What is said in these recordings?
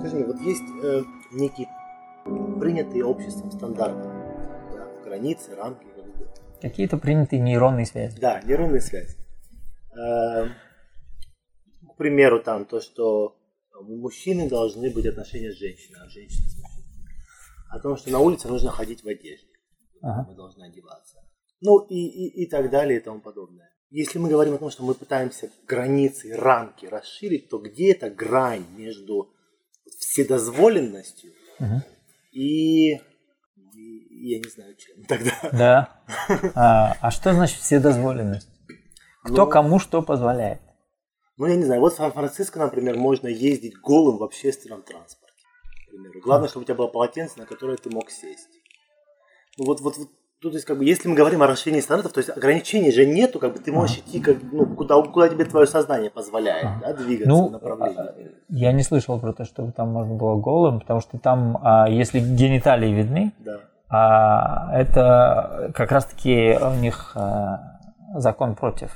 Скажи мне, вот есть э, некие принятые обществом стандарты, да, границы, рамки. Какие-то принятые нейронные связи. Да, нейронные связи. Э, к примеру, там то, что у мужчины должны быть отношения с женщиной, а женщины с мужчиной. О том, что на улице нужно ходить в одежде. Ага. Мы должны одеваться. Ну и, и, и так далее и тому подобное. Если мы говорим о том, что мы пытаемся границы, рамки расширить, то где эта грань между вседозволенностью Мгм. и, и я не знаю чем тогда. Да. А, а что значит вседозволенность? Кто Ну, кому что позволяет? Ну, я не знаю, вот в Сан-Франциско, например, можно ездить голым в общественном транспорте. К примеру. Главное, чтобы у тебя было полотенце, на которое ты мог сесть. Ну, вот, вот, вот тут, то есть, как бы, если мы говорим о расширении стандартов, то есть ограничений же нету, как бы ты можешь идти как, ну, куда, куда тебе твое сознание позволяет, да, двигаться в Ну, направлении. а, я не слышал про то, чтобы там можно было голым, потому что там, а, если гениталии видны, Да. а, это как раз-таки у них а, закон против,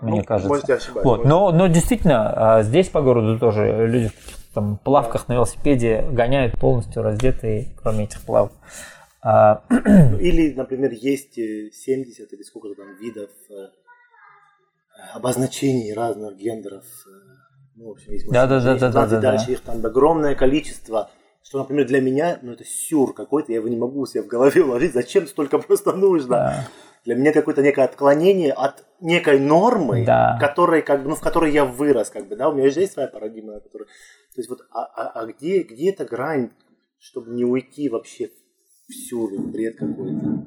мне Ну, кажется. Можете ошибаться. Вот, но, но действительно, здесь по городу тоже люди в там плавках на велосипеде гоняют полностью раздетые, кроме этих плавок. А, Или, например, есть э, 70 или сколько там видов э, обозначений разных гендеров. э, Ну, в общем, есть Да, да, да, да, да, да, дальше да. их там огромное количество. Что, например, для меня, ну, это сюр какой-то, я его не могу себе в голове уложить. Зачем столько просто нужно? да. Для меня какое-то некое отклонение от некой нормы, Да. которой, как бы, ну, в которой я вырос, как бы, да, у меня же есть своя парадигма, которая... То есть вот, а, а- а где, где эта грань, чтобы не уйти вообще в сюр, в бред какой-то?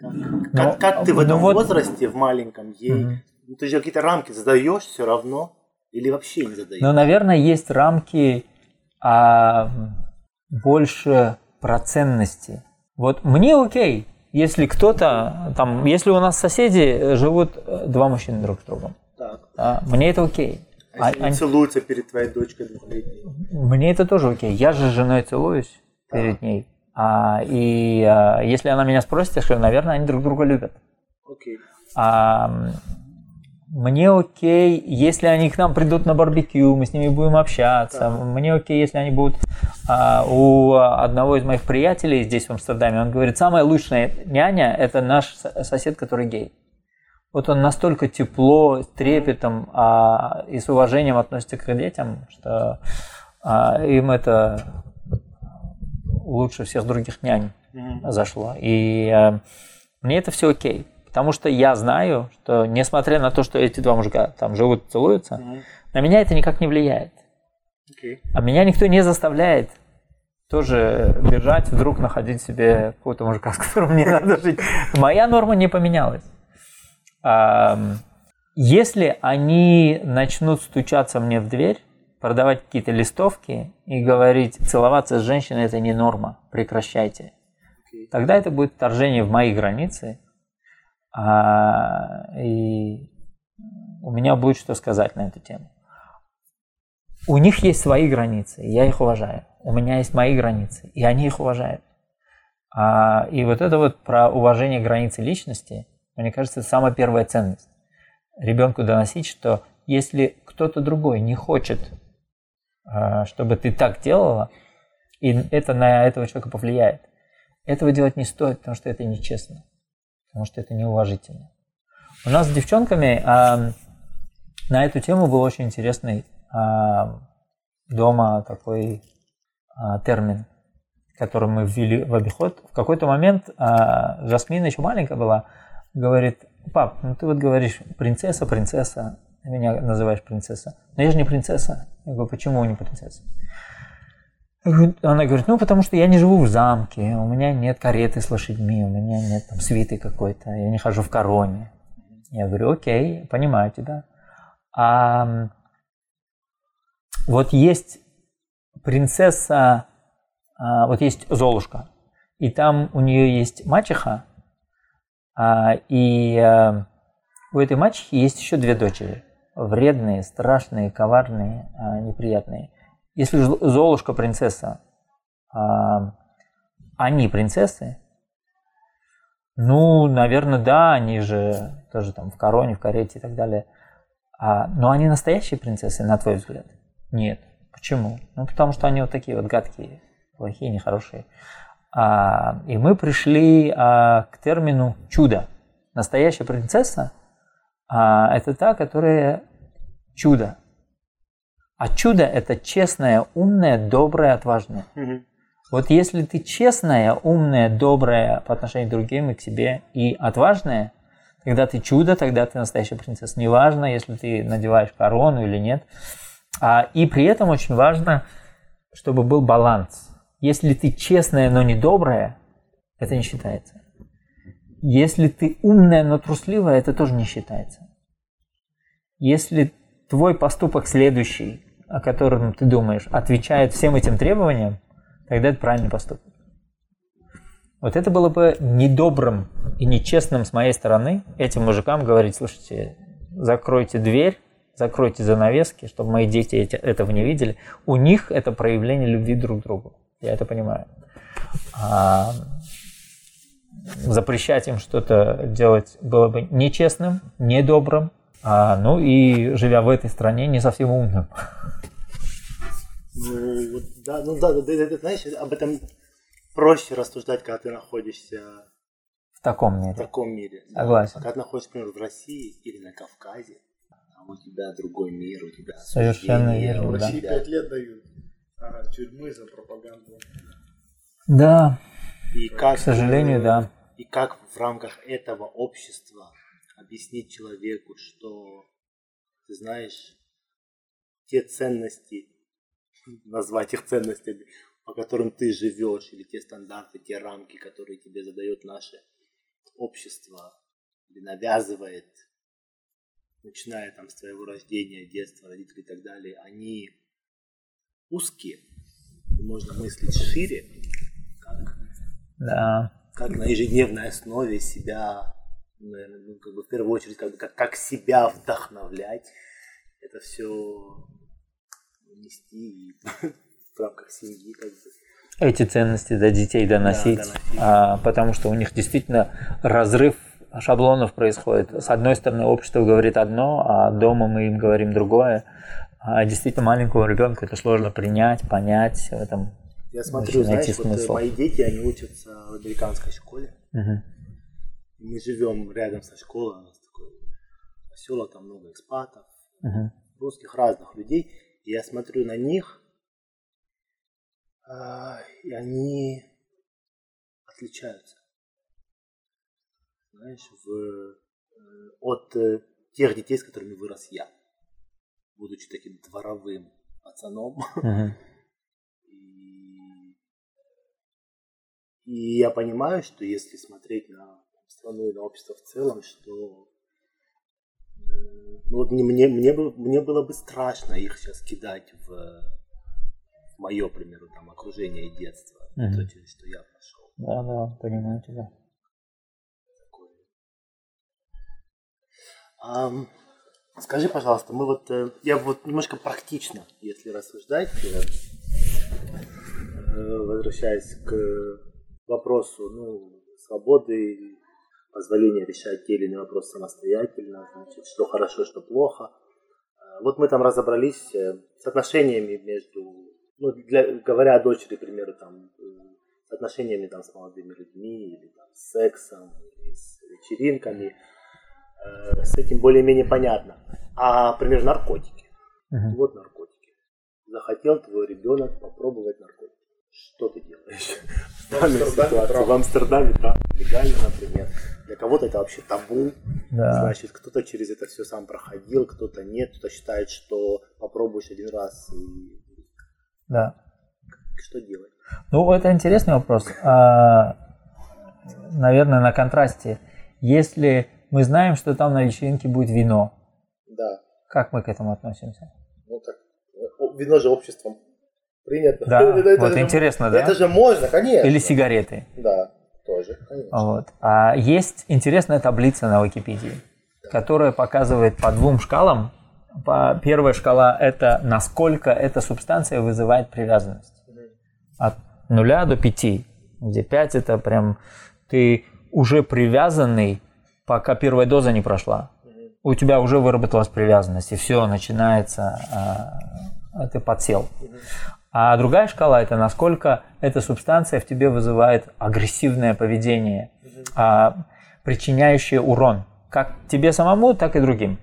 Как, как- как ты в ну этом вот- возрасте, в маленьком, ей, Мгм. ну, ты же какие-то рамки задаешь все равно, или вообще не задаешь? Но, наверное, есть рамки а, больше про ценности. Вот мне окей, если кто-то, там, если у нас соседи живут э, два мужчины друг с другом, Так. да, мне это окей. А если А- они они- целуются перед твоей дочкой двухлетней? Мне это тоже окей. Я же с женой целуюсь перед ней. А, и а, если она меня спросит, я скажу, наверное, они друг друга любят. Окей. А, мне окей, если они к нам придут на барбекю, мы с ними будем общаться. Да. Мне окей, если они будут а, у одного из моих приятелей здесь в Амстердаме. Он говорит, самая лучшая няня – это наш со- сосед, который гей. Вот он настолько тепло, с трепетом а, и с уважением относится к детям, что а, им это лучше всех других нянь Мгм. зашло. И э, мне это все окей. Потому что я знаю, что несмотря на то, что эти два мужика там живут, целуются, Мгм. на меня это никак не влияет. Окей. А меня никто не заставляет тоже бежать, вдруг находить себе какого-то мужика, с которым мне надо жить. Моя норма не поменялась. Если они начнут стучаться мне в дверь, продавать какие-то листовки и говорить, целоваться с женщиной это не норма, прекращайте. Тогда это будет вторжение в мои границы, а, и у меня будет что сказать на эту тему. У них есть свои границы, я их уважаю. У меня есть мои границы, и они их уважают. А, и вот это вот про уважение границы личности, мне кажется, самая первая ценность. Ребенку доносить, что если кто-то другой не хочет, чтобы ты так делала, и это на этого человека повлияет, этого делать не стоит, потому что это нечестно, потому что это неуважительно. У нас с девчонками а, на эту тему был очень интересный а, дома такой а, термин, который мы ввели в обиход. В какой-то момент а, Жасмина еще маленькая была, говорит, пап, ну ты вот говоришь принцесса, принцесса, ты меня называешь принцесса. Но я же не принцесса. Я говорю, почему не принцесса? Она говорит, ну потому что я не живу в замке, у меня нет кареты с лошадьми, у меня нет там свиты какой-то, я не хожу в короне. Я говорю, окей, понимаю тебя. А вот есть принцесса, а, вот есть Золушка, и там у нее есть мачеха, а, и а, у этой мачехи есть еще две дочери, вредные, страшные, коварные, а, неприятные. Если Зо- Золушка принцесса, а, они принцессы, ну, наверное, да, они же тоже там в короне, в карете и так далее. А, но они настоящие принцессы, на твой взгляд? Нет. Почему? Ну, потому что они вот такие вот гадкие, плохие, нехорошие. А, и мы пришли а, к термину чудо. Настоящая принцесса а, это та, которая чудо. А чудо это честная, умная, добрая, отважная. Мгм. Вот если ты честная, умная, добрая по отношению к другим и к себе и отважная, тогда ты чудо, тогда ты настоящая принцесса. Неважно, если ты надеваешь корону или нет. А, и при этом очень важно, чтобы был баланс. Если ты честная, но не добрая, это не считается. Если ты умная, но трусливая, это тоже не считается. Если твой поступок следующий, о котором ты думаешь, отвечает всем этим требованиям, тогда это правильный поступок. Вот это было бы недобрым и нечестным с моей стороны этим мужикам говорить, слушайте, закройте дверь, закройте занавески, чтобы мои дети этого не видели. У них это проявление любви друг к другу. Я это понимаю. А запрещать им что-то делать было бы нечестным, недобрым, а, ну и живя в этой стране, не совсем умным. Ну, вот, да, ну да, да, да, да, знаешь, об этом проще рассуждать, когда ты находишься В таком в мире. таком мире. да. Согласен. Когда ты находишься, например, в России или на Кавказе, там у тебя другой мир, у тебя Совершенно верно, В да. России пять лет дают а, тюрьмы за пропаганду. Да, И как, к сожалению, да. И как в рамках этого общества объяснить человеку, что, ты знаешь, те ценности, назвать их ценностями, по которым ты живешь, или те стандарты, те рамки, которые тебе задает наше общество, или навязывает, начиная там с твоего рождения, детства, родителей и так далее, они узкие. Можно мыслить шире, Да. как на ежедневной основе себя, наверное, ну, как бы в первую очередь, как, как, как себя вдохновлять, это все нести и в рамках семьи, как бы. Эти ценности до детей доносить, доносить. а, потому что у них действительно разрыв шаблонов происходит. С одной стороны, общество говорит одно, а дома мы им говорим другое. А действительно маленькому ребенку это сложно принять, понять в этом. Я смотрю, знаешь, вот э, смысл. мои дети, они учатся в американской школе. Мгм. Мы живем рядом со школой, у нас такой поселок, там много экспатов, Мгм. русских разных людей. И я смотрю на них, а, и они отличаются. Знаешь, в, э, от э, тех детей, с которыми вырос я, будучи таким дворовым пацаном. Мгм. И я понимаю, что если смотреть на страну и на общество в целом, что м, ну, вот не- мне, мне, бы- мне было бы страшно их сейчас кидать в, в мое, к примеру, там, окружение и детство, Мгм. то, через что я прошел. Да, да, понимаю тебя. Такое. Ам, скажи, пожалуйста, мы вот, э, я вот немножко практично, если рассуждать, э, э, возвращаясь к вопросу, ну, свободы, позволения решать те или иные вопросы самостоятельно, значит, что хорошо, что плохо. Э, Вот мы там разобрались э, с отношениями между, ну, для, говоря о дочери, к примеру, там, э, с отношениями там, с молодыми людьми, или там, с сексом, или с вечеринками. С этим более-менее понятно. А, например, наркотики. Мгм. Вот наркотики. Захотел твой ребенок попробовать наркотики. Что ты делаешь в данной Амстердаме. В Амстердаме, да, легально, например. Для кого-то это вообще табу. Да. Значит, кто-то через это все сам проходил, кто-то нет, кто-то считает, что попробуешь один раз и да. что делать. Ну, это интересный вопрос. А, наверное, на контрасте. Если мы знаем, что там на вечеринке будет вино, Да, как мы к этому относимся? ну так, вино же обществом принято. Да, Это- это вот же- интересно, да? Это же можно, конечно. Или сигареты. Да, тоже, конечно. Вот. А есть интересная таблица на Википедии, которая показывает по двум шкалам. По, первая шкала – это насколько эта субстанция вызывает привязанность. От нуля до пяти, где пять – это прям ты уже привязанный, пока первая доза не прошла. У тебя уже выработалась привязанность, и все, начинается а ты подсел. А другая шкала это насколько эта субстанция в тебе вызывает агрессивное поведение, а, причиняющее урон. Как тебе самому, так и другим.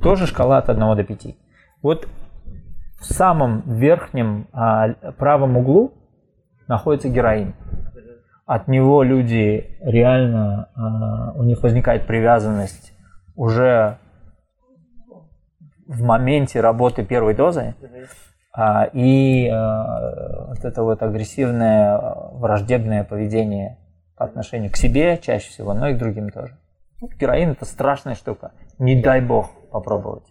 Тоже шкала от 1 до 5. Вот в самом верхнем а, правом углу находится героин. От него люди реально, а, у них возникает привязанность уже в моменте работы первой дозы. А, и а, вот это вот агрессивное враждебное поведение по отношению к себе чаще всего, но и к другим тоже. Героин это страшная штука. Не дай бог попробовать.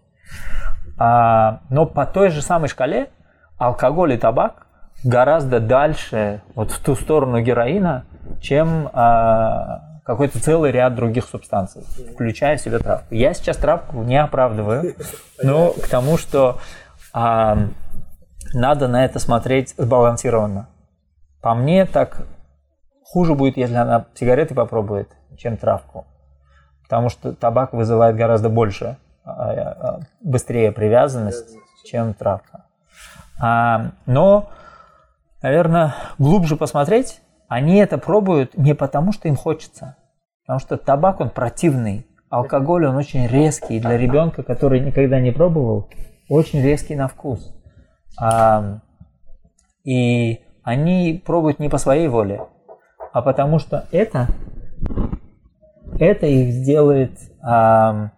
А, но по той же самой шкале алкоголь и табак гораздо дальше, вот в ту сторону героина, чем а, какой-то целый ряд других субстанций, включая в себя травку. Я сейчас травку не оправдываю, но к тому, что надо на это смотреть сбалансированно. По мне, так хуже будет, если она сигареты попробует, чем травку. Потому что табак вызывает гораздо больше а, а, быстрее привязанность, чем травка. А, но, наверное, глубже посмотреть, они это пробуют не потому, что им хочется. Потому что табак, он противный. Алкоголь, он очень резкий. Для ребенка, который никогда не пробовал, очень резкий на вкус. А, и они пробуют не по своей воле, а потому что это, это их сделает а,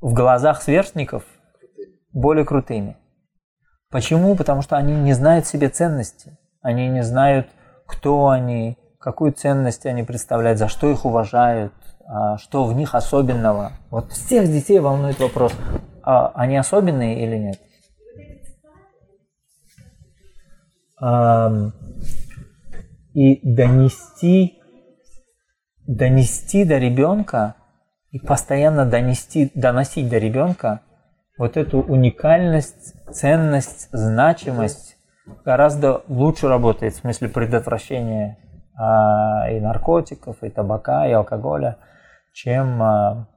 в глазах сверстников более крутыми. Почему? Потому что они не знают себе ценности. Они не знают, кто они, какую ценность они представляют, за что их уважают, а, что в них особенного. Вот всех детей волнует вопрос, а они особенные или нет. И донести, донести до ребенка и постоянно донести, доносить до ребенка вот эту уникальность, ценность, значимость гораздо лучше работает в смысле предотвращения а, и наркотиков, и табака, и алкоголя, чем а,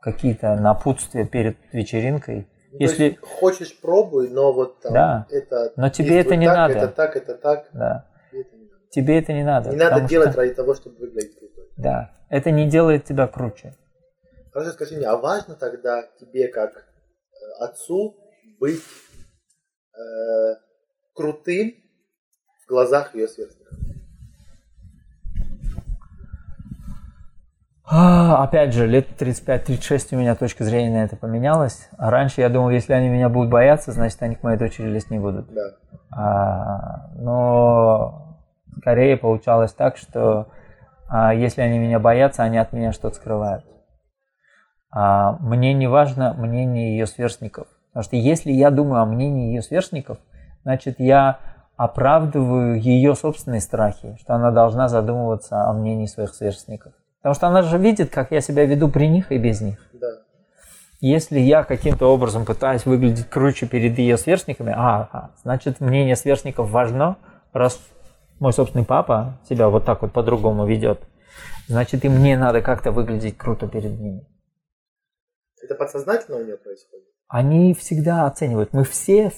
какие-то напутствия перед вечеринкой. Ну, Если хочешь пробуй, но вот там да. это. Но тебе это не так, надо. Это так, это так. Да. Это не надо. Тебе это не надо. Не надо делать что... ради того, чтобы выглядеть круто. Да. Это не делает тебя круче. Хорошо, скажи мне, а важно тогда тебе как э, отцу быть э, крутым в глазах ее сверстников? А, опять же, лет 35-36 у меня точка зрения на это поменялась. А раньше я думал, если они меня будут бояться, значит, они к моей дочери лезть не будут. Да. А, но скорее получалось так, что а, если они меня боятся, они от меня что-то скрывают. А, мне не важно мнение ее сверстников. Потому что если я думаю о мнении ее сверстников, значит я оправдываю ее собственные страхи, что она должна задумываться о мнении своих сверстников. Потому что она же видит, как я себя веду при них и без них. Да. Если я каким-то образом пытаюсь выглядеть круче перед ее сверстниками, а, а, значит мнение сверстников важно, раз мой собственный папа себя вот так вот по-другому ведет, значит и мне надо как-то выглядеть круто перед ними. Это подсознательно у нее происходит? Они всегда оценивают. Мы все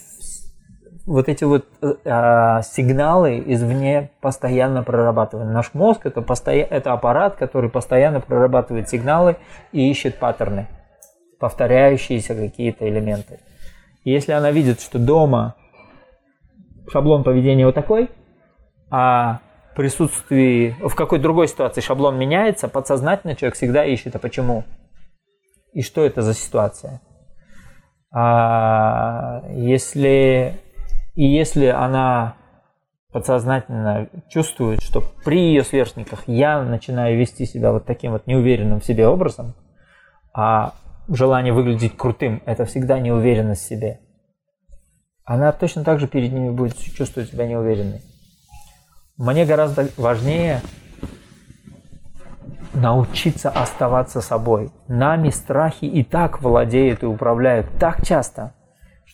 вот эти вот э, а, сигналы извне постоянно прорабатываем. Наш мозг это, постоя... это аппарат, который постоянно прорабатывает сигналы и ищет паттерны, повторяющиеся какие-то элементы. И если она видит, что дома шаблон поведения вот такой, а в присутствии, в какой другой ситуации шаблон меняется, подсознательно человек всегда ищет, а почему? и что это за ситуация. А если, и если она подсознательно чувствует, что при ее сверстниках я начинаю вести себя вот таким вот неуверенным в себе образом, а желание выглядеть крутым – это всегда неуверенность в себе, она точно так же перед ними будет чувствовать себя неуверенной. Мне гораздо важнее научиться оставаться собой. Нами страхи и так владеют и управляют так часто,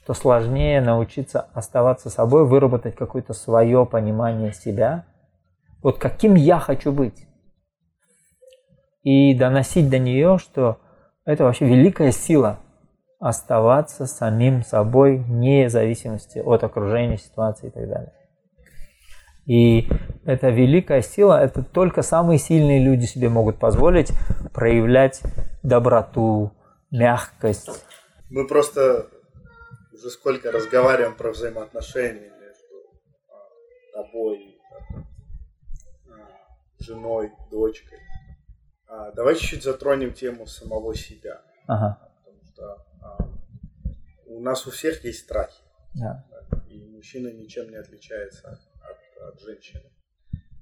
что сложнее научиться оставаться собой, выработать какое-то свое понимание себя. Вот каким я хочу быть. И доносить до нее, что это вообще великая сила. оставаться самим собой, вне зависимости от окружения, ситуации и так далее. И это великая сила, это только самые сильные люди себе могут позволить проявлять доброту, мягкость. Мы просто уже сколько разговариваем про взаимоотношения между а, тобой, а, женой, дочкой. А, давай чуть-чуть затронем тему самого себя. Ага. Потому что а, у нас у всех есть страхи. Да. И мужчина ничем не отличается от, от женщины.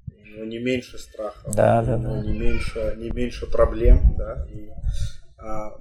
У него не меньше страхов, Да, да, да. не меньше, не меньше проблем, да, и, а,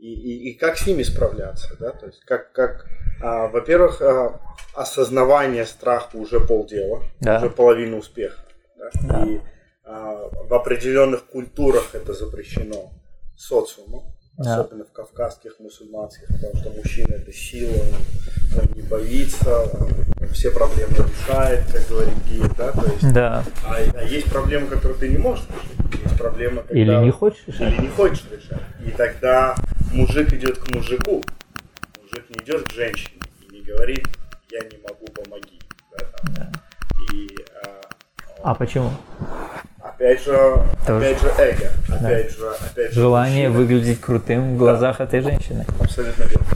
и, и, и как с ними справляться, да, то есть как, как а, во-первых, а, осознавание страха уже полдела, Да. уже половина успеха, да, Да. и а, в определенных культурах это запрещено социумом, Да. особенно в кавказских, мусульманских, потому что мужчина это сила, он, он не боится, он, все проблемы решает, как говорит Гия, да, то есть, Да. а, а есть проблемы, которые ты не можешь решить, есть проблемы, когда... Или не хочешь решать? Или не хочешь решать. И тогда мужик идет к мужику, мужик не идет к женщине и не говорит, я не могу, помоги. Да, там. И а, А почему? опять же, Тоже. опять же эго, опять же, опять же Желание мужчина. выглядеть крутым в глазах этой женщины. Абсолютно верно.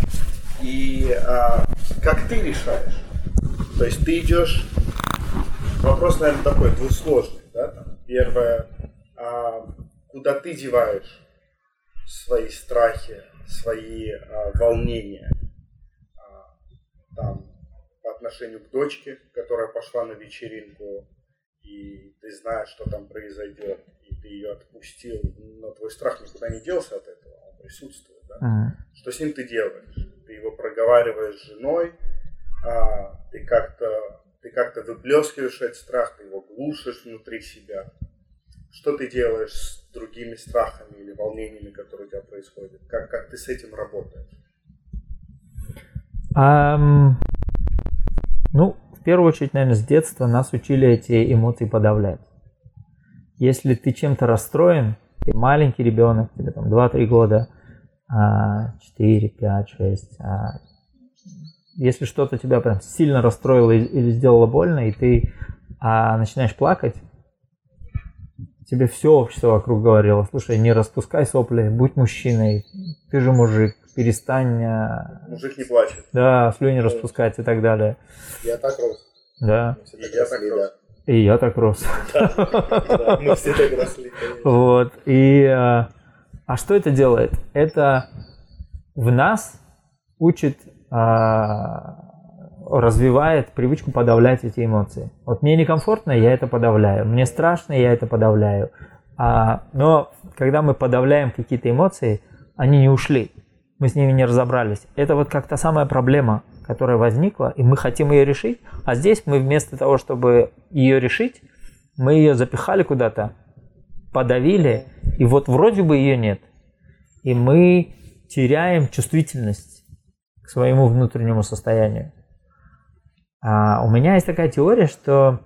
И а, как ты решаешь? То есть ты идешь... Вопрос, наверное, такой двусложный. Да? Там, первое, а, куда ты деваешь свои страхи, свои а, волнения а, там, по отношению к дочке, которая пошла на вечеринку, и ты знаешь, что там произойдет, и ты ее отпустил, но твой страх никуда не делся от этого, он присутствует. Да? М. Что с ним ты делаешь? Ты его проговариваешь с женой, а, ты как-то ты как-то выплескиваешь этот страх, ты его глушишь внутри себя. Что ты делаешь с другими страхами или волнениями, которые у тебя происходят? Как, как ты с этим работаешь? Ам, ну, в первую очередь, наверное, с детства нас учили эти эмоции подавлять. Если ты чем-то расстроен, ты маленький ребенок, тебе там 2-3 года, а, 4, 5, 6, а, если что-то тебя прям сильно расстроило или сделало больно, и ты а, начинаешь плакать, тебе все общество вокруг говорило, слушай, не распускай сопли, будь мужчиной, ты же мужик, перестань а, Мужик не плачет. да, слюни распускать и так далее. Я так рос. Да, я так рос. и я так рос. Да, Мы все так росли. конечно. Вот. И а, а что это делает? Это в нас учит, а, развивает привычку подавлять эти эмоции. Вот мне некомфортно, я это подавляю. Мне страшно, я это подавляю. А, но когда мы подавляем какие-то эмоции, они не ушли. Мы с ними не разобрались. Это вот как та самая проблема, которая возникла, и мы хотим ее решить. А здесь мы вместо того, чтобы ее решить, мы ее запихали куда-то, подавили, и вот вроде бы ее нет. И мы теряем чувствительность к своему внутреннему состоянию. А у меня есть такая теория, что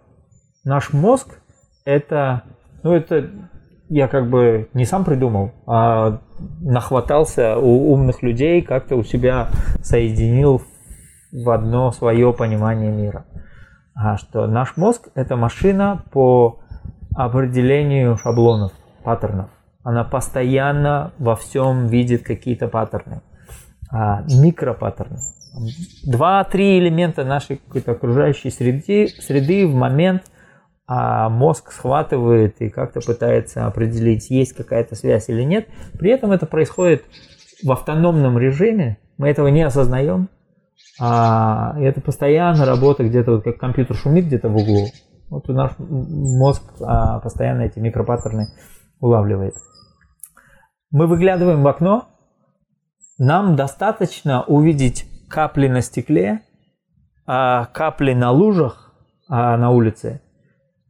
наш мозг это, ну это я как бы не сам придумал, а нахватался у умных людей, как-то у себя соединил в одно свое понимание мира. А что наш мозг это машина по определению шаблонов, паттернов. Она постоянно во всем видит какие-то паттерны, а, микропаттерны. Два-три элемента нашей какой-то окружающей среды, среды в момент а, мозг схватывает и как-то пытается определить, есть какая-то связь или нет. При этом это происходит в автономном режиме, мы этого не осознаем. А, это постоянно работа где-то, вот как компьютер шумит где-то в углу. Вот у наш мозг а, постоянно эти микропаттерны улавливает. Мы выглядываем в окно, нам достаточно увидеть капли на стекле, а, капли на лужах а, на улице,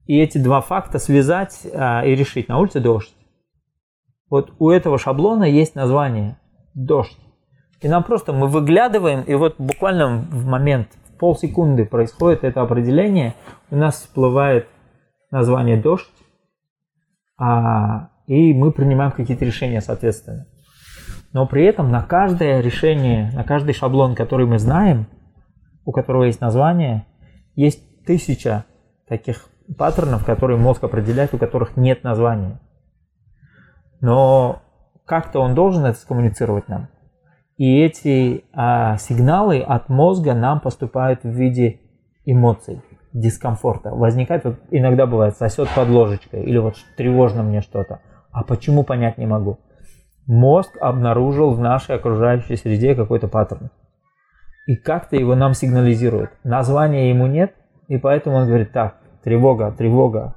и эти два факта связать а, и решить. На улице дождь. Вот у этого шаблона есть название дождь. И нам просто мы выглядываем, и вот буквально в момент, в полсекунды происходит это определение, у нас всплывает название дождь, а, и мы принимаем какие-то решения соответственно. Но при этом на каждое решение, на каждый шаблон, который мы знаем, у которого есть название, есть тысяча таких паттернов, которые мозг определяет, у которых нет названия. Но как-то он должен это скоммуницировать нам. И эти а, сигналы от мозга нам поступают в виде эмоций, дискомфорта. Возникает, вот иногда бывает, сосет под ложечкой, или вот тревожно мне что-то. А почему понять не могу? Мозг обнаружил в нашей окружающей среде какой-то паттерн. И как-то его нам сигнализирует. Названия ему нет, и поэтому он говорит, так, тревога, тревога.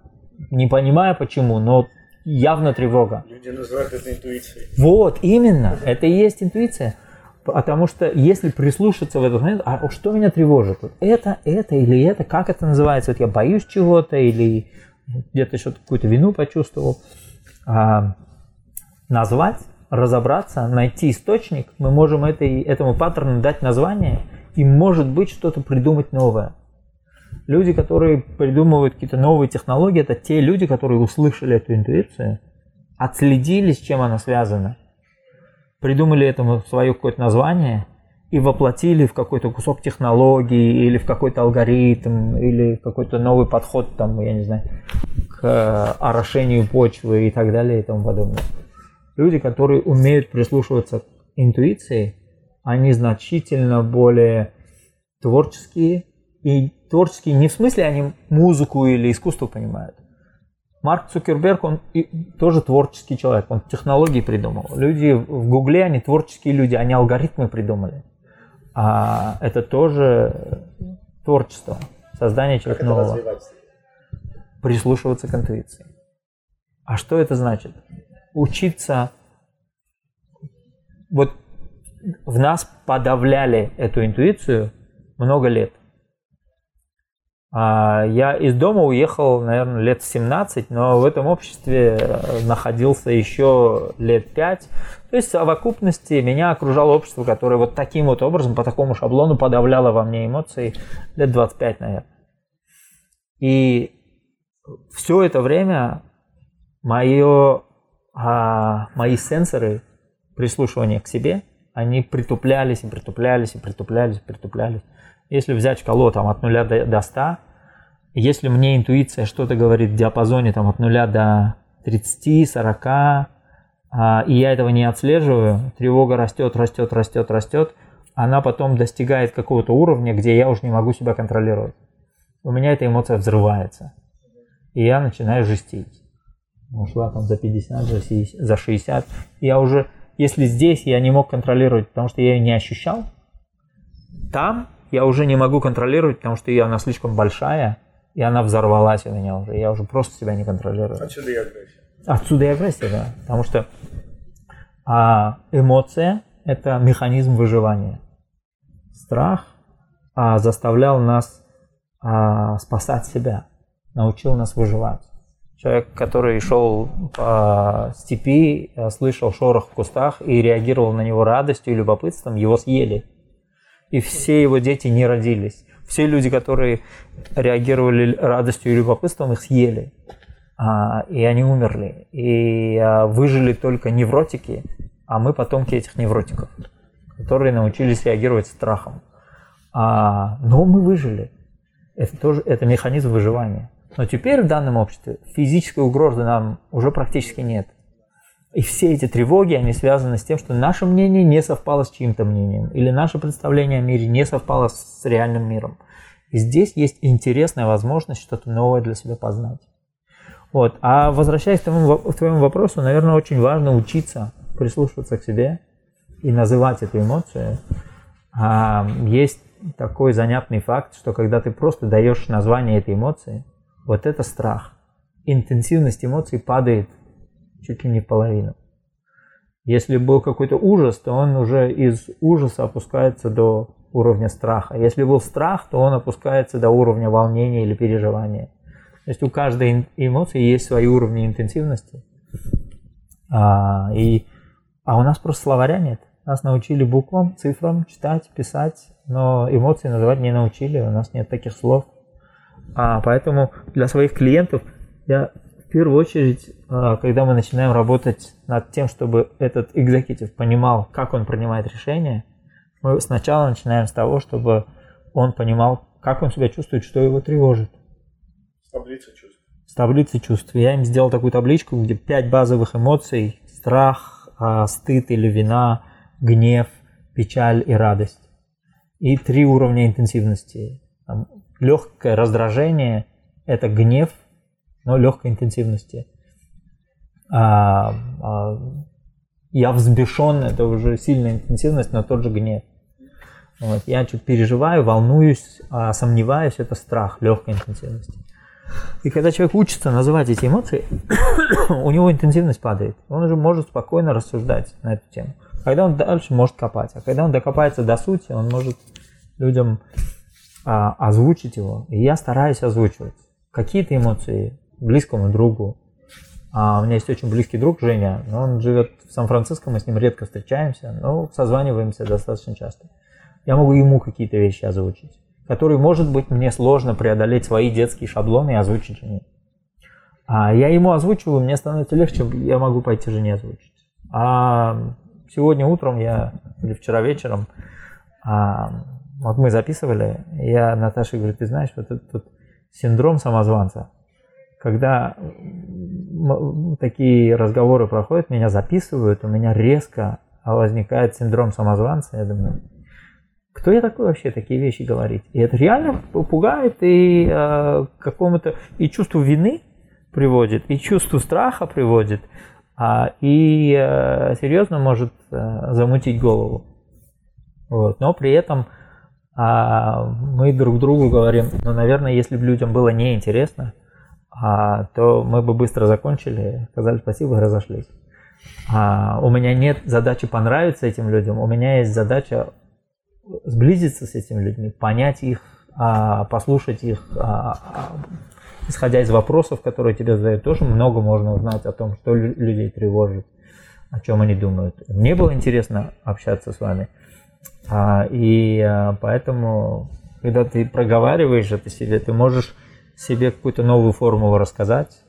Не понимая почему, но явно тревога. Люди называют это интуицией. Вот, именно, это и есть интуиция. Потому что если прислушаться в этот момент, а что меня тревожит? Это, это или это? Как это называется? Вот я боюсь чего-то или где-то что-то какую-то вину почувствовал. А, назвать, разобраться, найти источник, мы можем этой, этому паттерну дать название и, может быть, что-то придумать новое. Люди, которые придумывают какие-то новые технологии, это те люди, которые услышали эту интуицию, отследили, с чем она связана, придумали этому свое какое-то название и воплотили в какой-то кусок технологии или в какой-то алгоритм или какой-то новый подход, там, я не знаю, к орошению почвы и так далее и тому подобное. Люди, которые умеют прислушиваться к интуиции, они значительно более творческие, и творческие не в смысле они музыку или искусство понимают. Марк Цукерберг, он и, тоже творческий человек, он технологии придумал. Люди в Гугле, они творческие люди, они алгоритмы придумали. А это тоже творчество, создание чего-то нового. Прислушиваться к интуиции. А что это значит? Учиться... Вот в нас подавляли эту интуицию много лет. А, я из дома уехал, наверное, лет 17, но в этом обществе э, находился еще лет 5. То есть в совокупности меня окружало общество, которое вот таким вот образом, по такому шаблону подавляло во мне эмоции лет 25, наверное. И все это время мое, а, мои сенсоры прислушивания к себе, они притуплялись и притуплялись и притуплялись и притуплялись. Если взять шкалу там, от 0 до, до 100, если мне интуиция что-то говорит в диапазоне там, от 0 до 30, 40, а, и я этого не отслеживаю, тревога растет, растет, растет, растет, она потом достигает какого-то уровня, где я уже не могу себя контролировать. У меня эта эмоция взрывается. И я начинаю жестить. Ушла там за 50, за 60. Я уже, если здесь я не мог контролировать, потому что я ее не ощущал, там я уже не могу контролировать, потому что она слишком большая, и она взорвалась у меня уже. Я уже просто себя не контролирую. Отсюда и агрессия. Отсюда и агрессия, да. Потому что а, эмоция – это механизм выживания. Страх а, заставлял нас а, спасать себя, научил нас выживать. Человек, который шел по степи, слышал шорох в кустах и реагировал на него радостью и любопытством, его съели. И все его дети не родились все люди, которые реагировали радостью и любопытством, их съели. А, и они умерли. И а, выжили только невротики, а мы потомки этих невротиков, которые научились реагировать страхом. А, но мы выжили. Это тоже это механизм выживания. Но теперь в данном обществе физической угрозы нам уже практически нет. И все эти тревоги, они связаны с тем, что наше мнение не совпало с чьим-то мнением, или наше представление о мире не совпало с реальным миром. И здесь есть интересная возможность что-то новое для себя познать. Вот. А возвращаясь к, тому, к твоему вопросу, наверное, очень важно учиться прислушиваться к себе и называть эту эмоцию. А, есть такой занятный факт, что когда ты просто даешь название этой эмоции, вот это страх. Интенсивность эмоций падает чуть ли не половину. Если был какой-то ужас, то он уже из ужаса опускается до уровня страха. Если был страх, то он опускается до уровня волнения или переживания. То есть у каждой эмоции есть свои уровни интенсивности. А, и, а у нас просто словаря нет. Нас научили буквам, цифрам читать, писать, но эмоции называть не научили, у нас нет таких слов. А, поэтому для своих клиентов я первую очередь, а, когда мы начинаем работать над тем, чтобы этот экзекутив понимал, как он принимает решения, мы сначала начинаем с того, чтобы он понимал, как он себя чувствует, что его тревожит. С таблицы чувств. С таблицы чувств. Я им сделал такую табличку, где пять базовых эмоций. Страх, а, стыд или вина, гнев, печаль и радость. И три уровня интенсивности. Там, легкое раздражение – это гнев, но легкой интенсивности. А, а, я взбешен – это уже сильная интенсивность, но тот же гнев. Вот. Я чуть переживаю, волнуюсь, а сомневаюсь – это страх легкой интенсивности. И когда человек учится называть эти эмоции, у него интенсивность падает. Он уже может спокойно рассуждать на эту тему. Когда он дальше может копать. А когда он докопается до сути, он может людям а, озвучить его. И я стараюсь озвучивать какие-то эмоции близкому другу. А у меня есть очень близкий друг Женя, он живет в Сан-Франциско, мы с ним редко встречаемся, но созваниваемся достаточно часто. Я могу ему какие-то вещи озвучить, которые, может быть, мне сложно преодолеть свои детские шаблоны и озвучить жене. А я ему озвучиваю, мне становится легче, я могу пойти жене озвучить. А сегодня утром я, или вчера вечером, а, вот мы записывали, я Наташе говорю, ты знаешь, вот этот вот синдром самозванца, когда такие разговоры проходят, меня записывают, у меня резко возникает синдром самозванца, я думаю, кто я такой вообще такие вещи говорить? И это реально пугает и э, какому-то и чувству вины приводит, и чувству страха приводит, а, и э, серьезно может э, замутить голову. Вот. Но при этом а, мы друг другу говорим, ну, наверное, если бы людям было неинтересно, а, то мы бы быстро закончили, сказали спасибо и разошлись. А, у меня нет задачи понравиться этим людям, у меня есть задача сблизиться с этими людьми, понять их, а, послушать их, а, а, исходя из вопросов, которые тебе задают, тоже много можно узнать о том, что людей тревожит, о чем они думают. Мне было интересно общаться с вами. А, и а, поэтому, когда ты проговариваешь это себе, ты можешь себе какую-то новую формулу рассказать,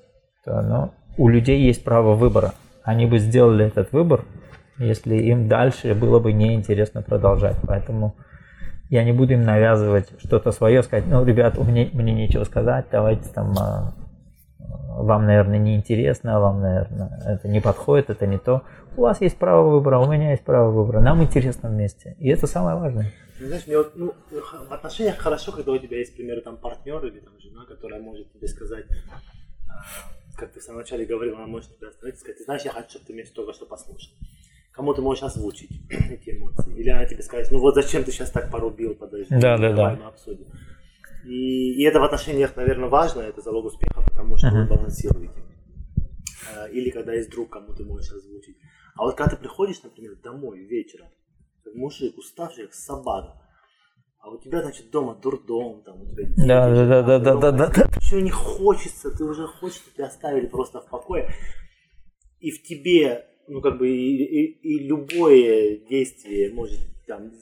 то, но у людей есть право выбора. Они бы сделали этот выбор, если им дальше было бы неинтересно продолжать. Поэтому я не буду им навязывать что-то свое, сказать, ну, ребят, у меня, мне нечего сказать, давайте там, а, вам, наверное, неинтересно, вам, наверное, это не подходит, это не то. У вас есть право выбора, у меня есть право выбора, нам интересно вместе. И это самое важное. Знаешь, мне вот, ну, в отношениях хорошо, когда у тебя есть, к примеру, там партнер или там жена, которая может тебе сказать, как ты в самом начале говорил, она может тебя остановить и сказать, ты знаешь, я хочу, чтобы ты меня только что послушал кому ты можешь озвучить эти эмоции. Или она тебе скажет, ну вот зачем ты сейчас так порубил, подожди, да, да, давай да. мы обсудим. И, и это в отношениях, наверное, важно, это залог успеха, потому что uh-huh. вы балансируете. А, или когда есть друг, кому ты можешь озвучить. А вот когда ты приходишь, например, домой вечером, как мужик, уставший, как собака, а у тебя, значит, дома дурдом, там у тебя детей, да, да, да, да, да, да, да, да. Еще не хочется, ты уже хочешь, чтобы тебя оставили просто в покое. И в тебе ну, как бы и, и, и любое действие может, там,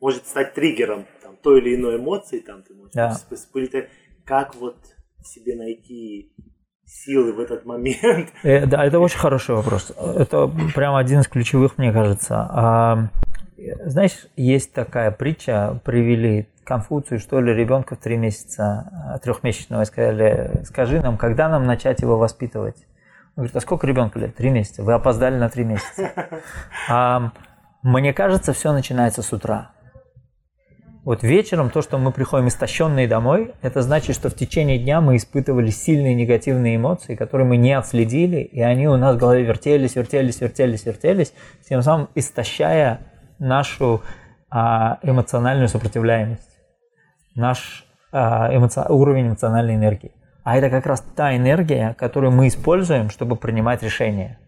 может стать триггером там, той или иной эмоции, там, ты можешь да. вспылить. Как вот себе найти силы в этот момент? Э, да, это очень хороший вопрос. Это прямо один из ключевых, мне кажется. А, знаешь, есть такая притча, привели Конфуцию, что ли, ребенка в три месяца, трехмесячного, сказали, скажи нам, когда нам начать его воспитывать? Он говорит, а сколько ребенку лет? Три месяца. Вы опоздали на три месяца. А, мне кажется, все начинается с утра. Вот вечером то, что мы приходим истощенные домой, это значит, что в течение дня мы испытывали сильные негативные эмоции, которые мы не отследили, и они у нас в голове вертелись, вертелись, вертелись, вертелись, тем самым истощая нашу а, эмоциональную сопротивляемость, наш а, эмоци... уровень эмоциональной энергии. А это как раз та энергия, которую мы используем, чтобы принимать решения.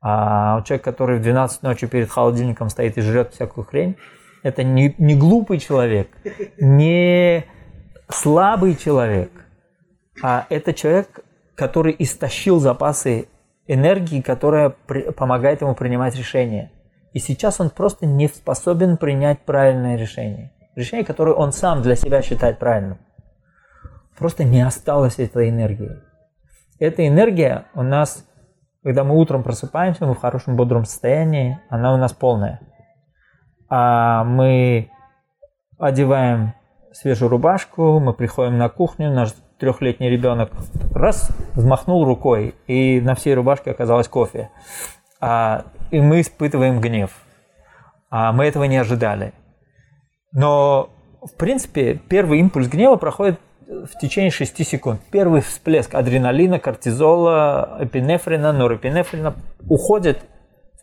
А человек, который в 12 ночи перед холодильником стоит и жрет всякую хрень, это не, не глупый человек, не слабый человек, а это человек, который истощил запасы энергии, которая при, помогает ему принимать решения. И сейчас он просто не способен принять правильное решение. Решение, которое он сам для себя считает правильным просто не осталось этой энергии. Эта энергия у нас, когда мы утром просыпаемся, мы в хорошем бодром состоянии, она у нас полная. А мы одеваем свежую рубашку, мы приходим на кухню, наш трехлетний ребенок раз, взмахнул рукой, и на всей рубашке оказалось кофе. А, и мы испытываем гнев. А мы этого не ожидали. Но, в принципе, первый импульс гнева проходит в течение 6 секунд. Первый всплеск адреналина, кортизола, эпинефрина, норэпинефрина уходит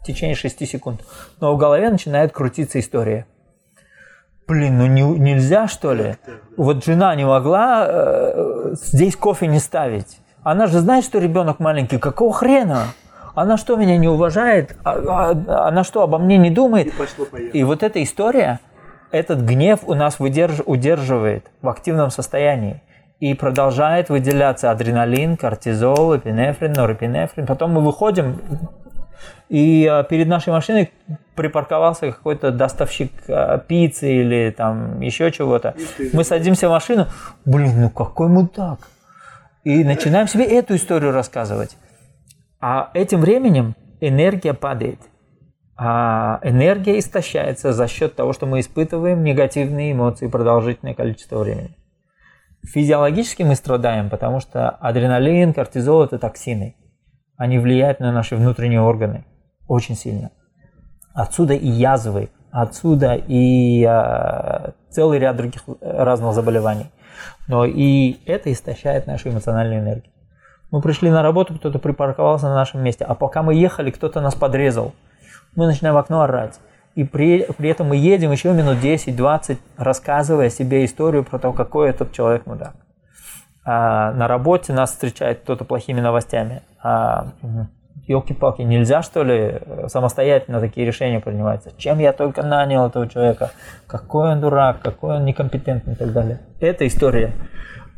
в течение 6 секунд. Но в голове начинает крутиться история. Блин, ну не, нельзя что ли? Вот жена не могла э, здесь кофе не ставить. Она же знает, что ребенок маленький. Какого хрена? Она что, меня не уважает? А, а, она что, обо мне не думает? И, И вот эта история, этот гнев у нас выдерж, удерживает в активном состоянии. И продолжает выделяться адреналин, кортизол, эпинефрин, норепинефрин. Потом мы выходим, и а, перед нашей машиной припарковался какой-то доставщик а, пиццы или там еще чего-то. Мы садимся в машину, блин, ну какой мудак. И начинаем себе эту историю рассказывать. А этим временем энергия падает. А энергия истощается за счет того, что мы испытываем негативные эмоции продолжительное количество времени. Физиологически мы страдаем, потому что адреналин, кортизол – это токсины. Они влияют на наши внутренние органы очень сильно. Отсюда и язвы, отсюда и э, целый ряд других разных заболеваний. Но и это истощает нашу эмоциональную энергию. Мы пришли на работу, кто-то припарковался на нашем месте, а пока мы ехали, кто-то нас подрезал. Мы начинаем в окно орать. И при, при этом мы едем еще минут 10-20, рассказывая себе историю про то, какой этот человек мудак. А на работе нас встречает кто-то плохими новостями. А, елки-палки, нельзя что ли самостоятельно такие решения принимать? Чем я только нанял этого человека? Какой он дурак, какой он некомпетентный и так далее. Эта история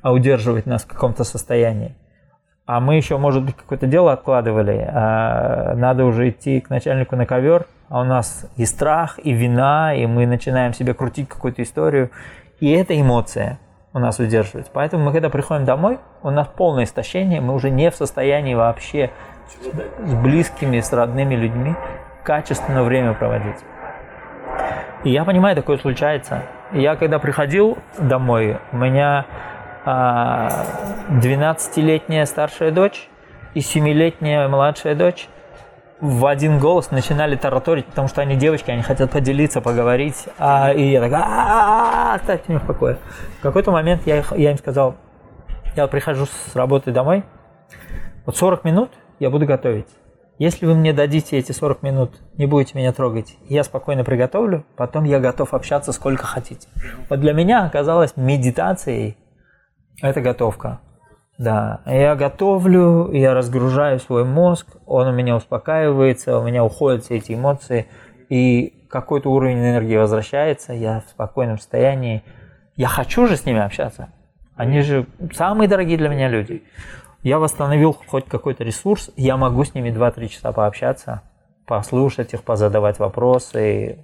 удерживает нас в каком-то состоянии а мы еще, может быть, какое-то дело откладывали, а надо уже идти к начальнику на ковер, а у нас и страх, и вина, и мы начинаем себе крутить какую-то историю, и эта эмоция у нас удерживается. Поэтому мы, когда приходим домой, у нас полное истощение, мы уже не в состоянии вообще с близкими, с родными людьми качественно время проводить. И я понимаю, такое случается. Я когда приходил домой, у меня 12-летняя а, старшая дочь и 7-летняя младшая дочь в один голос начинали тараторить, потому что они девочки, они хотят поделиться, поговорить. А, и я так, оставьте меня в покое. В какой-то момент я, я им сказал, я прихожу с работы домой, вот 40 минут я буду готовить. Если вы мне дадите эти 40 минут, не будете меня трогать, я спокойно приготовлю, потом я готов общаться сколько хотите. Вот для меня оказалось медитацией это готовка. Да, я готовлю, я разгружаю свой мозг, он у меня успокаивается, у меня уходят все эти эмоции, и какой-то уровень энергии возвращается, я в спокойном состоянии. Я хочу же с ними общаться. Они же самые дорогие для меня люди. Я восстановил хоть какой-то ресурс, я могу с ними 2-3 часа пообщаться, послушать их, позадавать вопросы,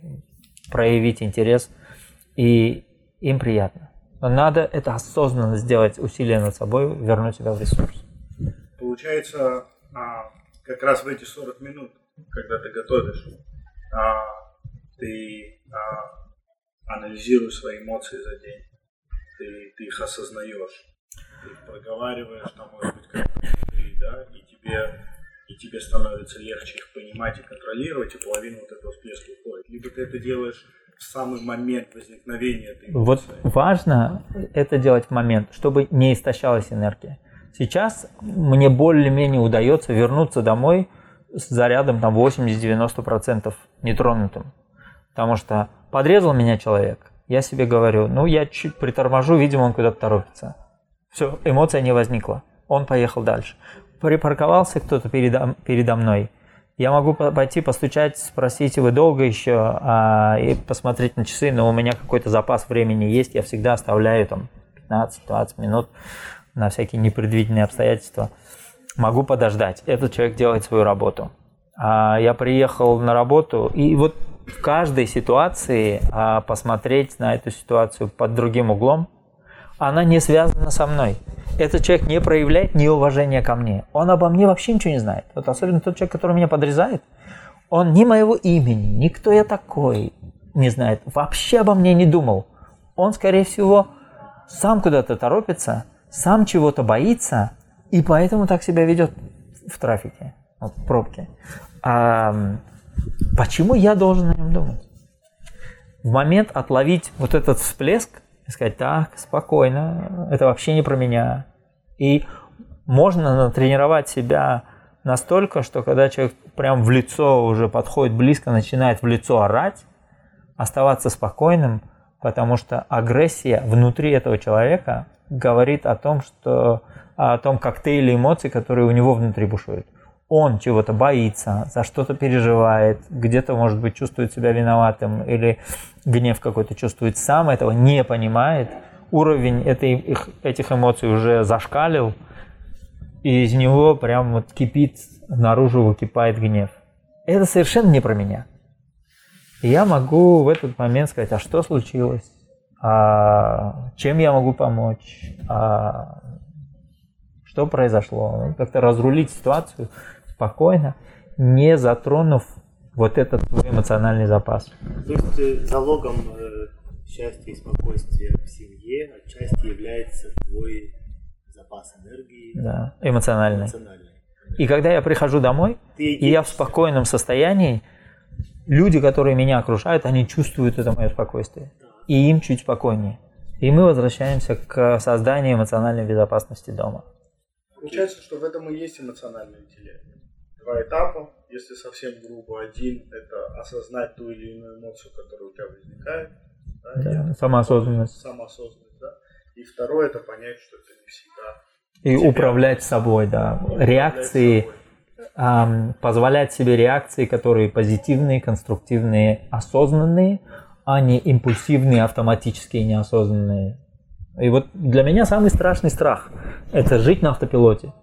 проявить интерес, и им приятно. Но надо это осознанно сделать, усилия над собой, вернуть себя в ресурс. Получается, а, как раз в эти 40 минут, когда ты готовишь, а, ты а, анализируешь свои эмоции за день, ты, ты их осознаешь, ты их проговариваешь, там, может быть, как внутри, да, и тебе, и тебе становится легче их понимать и контролировать, и половина вот этого всплеска уходит. Либо ты это делаешь самый момент возникновения этой эмоции. Вот важно это делать в момент, чтобы не истощалась энергия. Сейчас мне более-менее удается вернуться домой с зарядом там 80-90% нетронутым. Потому что подрезал меня человек, я себе говорю, ну я чуть приторможу, видимо, он куда-то торопится. Все, эмоция не возникла. Он поехал дальше. Припарковался кто-то передо, передо мной – я могу пойти постучать, спросить, вы долго еще, а, и посмотреть на часы, но у меня какой-то запас времени есть, я всегда оставляю там 15-20 минут на всякие непредвиденные обстоятельства. Могу подождать. Этот человек делает свою работу. А я приехал на работу, и вот в каждой ситуации а, посмотреть на эту ситуацию под другим углом, она не связана со мной. этот человек не проявляет неуважения ко мне. Он обо мне вообще ничего не знает. Вот особенно тот человек, который меня подрезает, он ни моего имени, ни кто я такой не знает, вообще обо мне не думал. Он, скорее всего, сам куда-то торопится, сам чего-то боится, и поэтому так себя ведет в трафике, вот, в пробке. А почему я должен о нем думать? В момент отловить вот этот всплеск и сказать, так, спокойно, это вообще не про меня. И можно натренировать себя настолько, что когда человек прям в лицо уже подходит близко, начинает в лицо орать, оставаться спокойным, потому что агрессия внутри этого человека говорит о том, что о том коктейле эмоций, которые у него внутри бушуют. Он чего-то боится, за что-то переживает, где-то, может быть, чувствует себя виноватым или гнев какой-то чувствует сам, этого не понимает. Уровень этой, их, этих эмоций уже зашкалил, и из него прям вот кипит, наружу выкипает гнев. Это совершенно не про меня. Я могу в этот момент сказать, а что случилось? А чем я могу помочь? А что произошло? Как-то разрулить ситуацию спокойно, не затронув вот этот твой эмоциональный запас. То есть залогом э, счастья и спокойствия в семье отчасти является твой запас энергии. Да, эмоциональный. эмоциональный. И когда я прихожу домой, Ты и я в спокойном состоянии, люди, которые меня окружают, они чувствуют это мое спокойствие. И им чуть спокойнее. И мы возвращаемся к созданию эмоциональной безопасности дома. Получается, что в этом и есть эмоциональный интеллект. Два этапа. Если совсем грубо, один – это осознать ту или иную эмоцию, которая у тебя возникает. Да, да самоосознанность. Самоосознанность, да. И второе – это понять, что это не всегда. И управлять собой, да. Управлять Реакции собой позволять себе реакции, которые позитивные, конструктивные, осознанные, а не импульсивные, автоматические, неосознанные. И вот для меня самый страшный страх – это жить на автопилоте.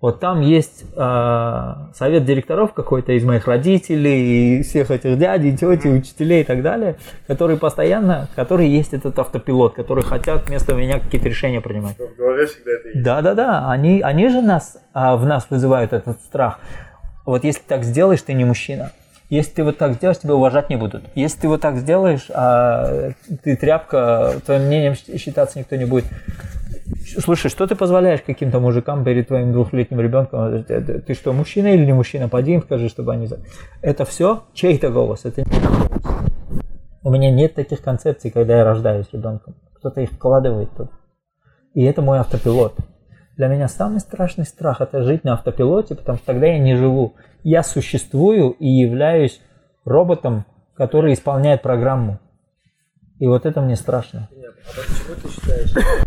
Вот там есть э, совет директоров какой-то из моих родителей, и всех этих дядей, тети, учителей и так далее, которые постоянно, которые есть этот автопилот, которые хотят вместо меня какие-то решения принимать. В голове всегда это есть. Да, да, да. Они, они же нас, а, в нас вызывают этот страх. Вот если так сделаешь, ты не мужчина. Если ты вот так сделаешь, тебя уважать не будут. Если ты вот так сделаешь, а ты тряпка, твоим мнением считаться никто не будет. Слушай, что ты позволяешь каким-то мужикам перед твоим двухлетним ребенком? Ты что, мужчина или не мужчина? Поди им скажи, чтобы они... Это все чей-то голос, это не голос. У меня нет таких концепций, когда я рождаюсь ребенком. Кто-то их вкладывает тут. И это мой автопилот. Для меня самый страшный страх – это жить на автопилоте, потому что тогда я не живу. Я существую и являюсь роботом, который исполняет программу. И вот это мне страшно. А почему ты считаешь,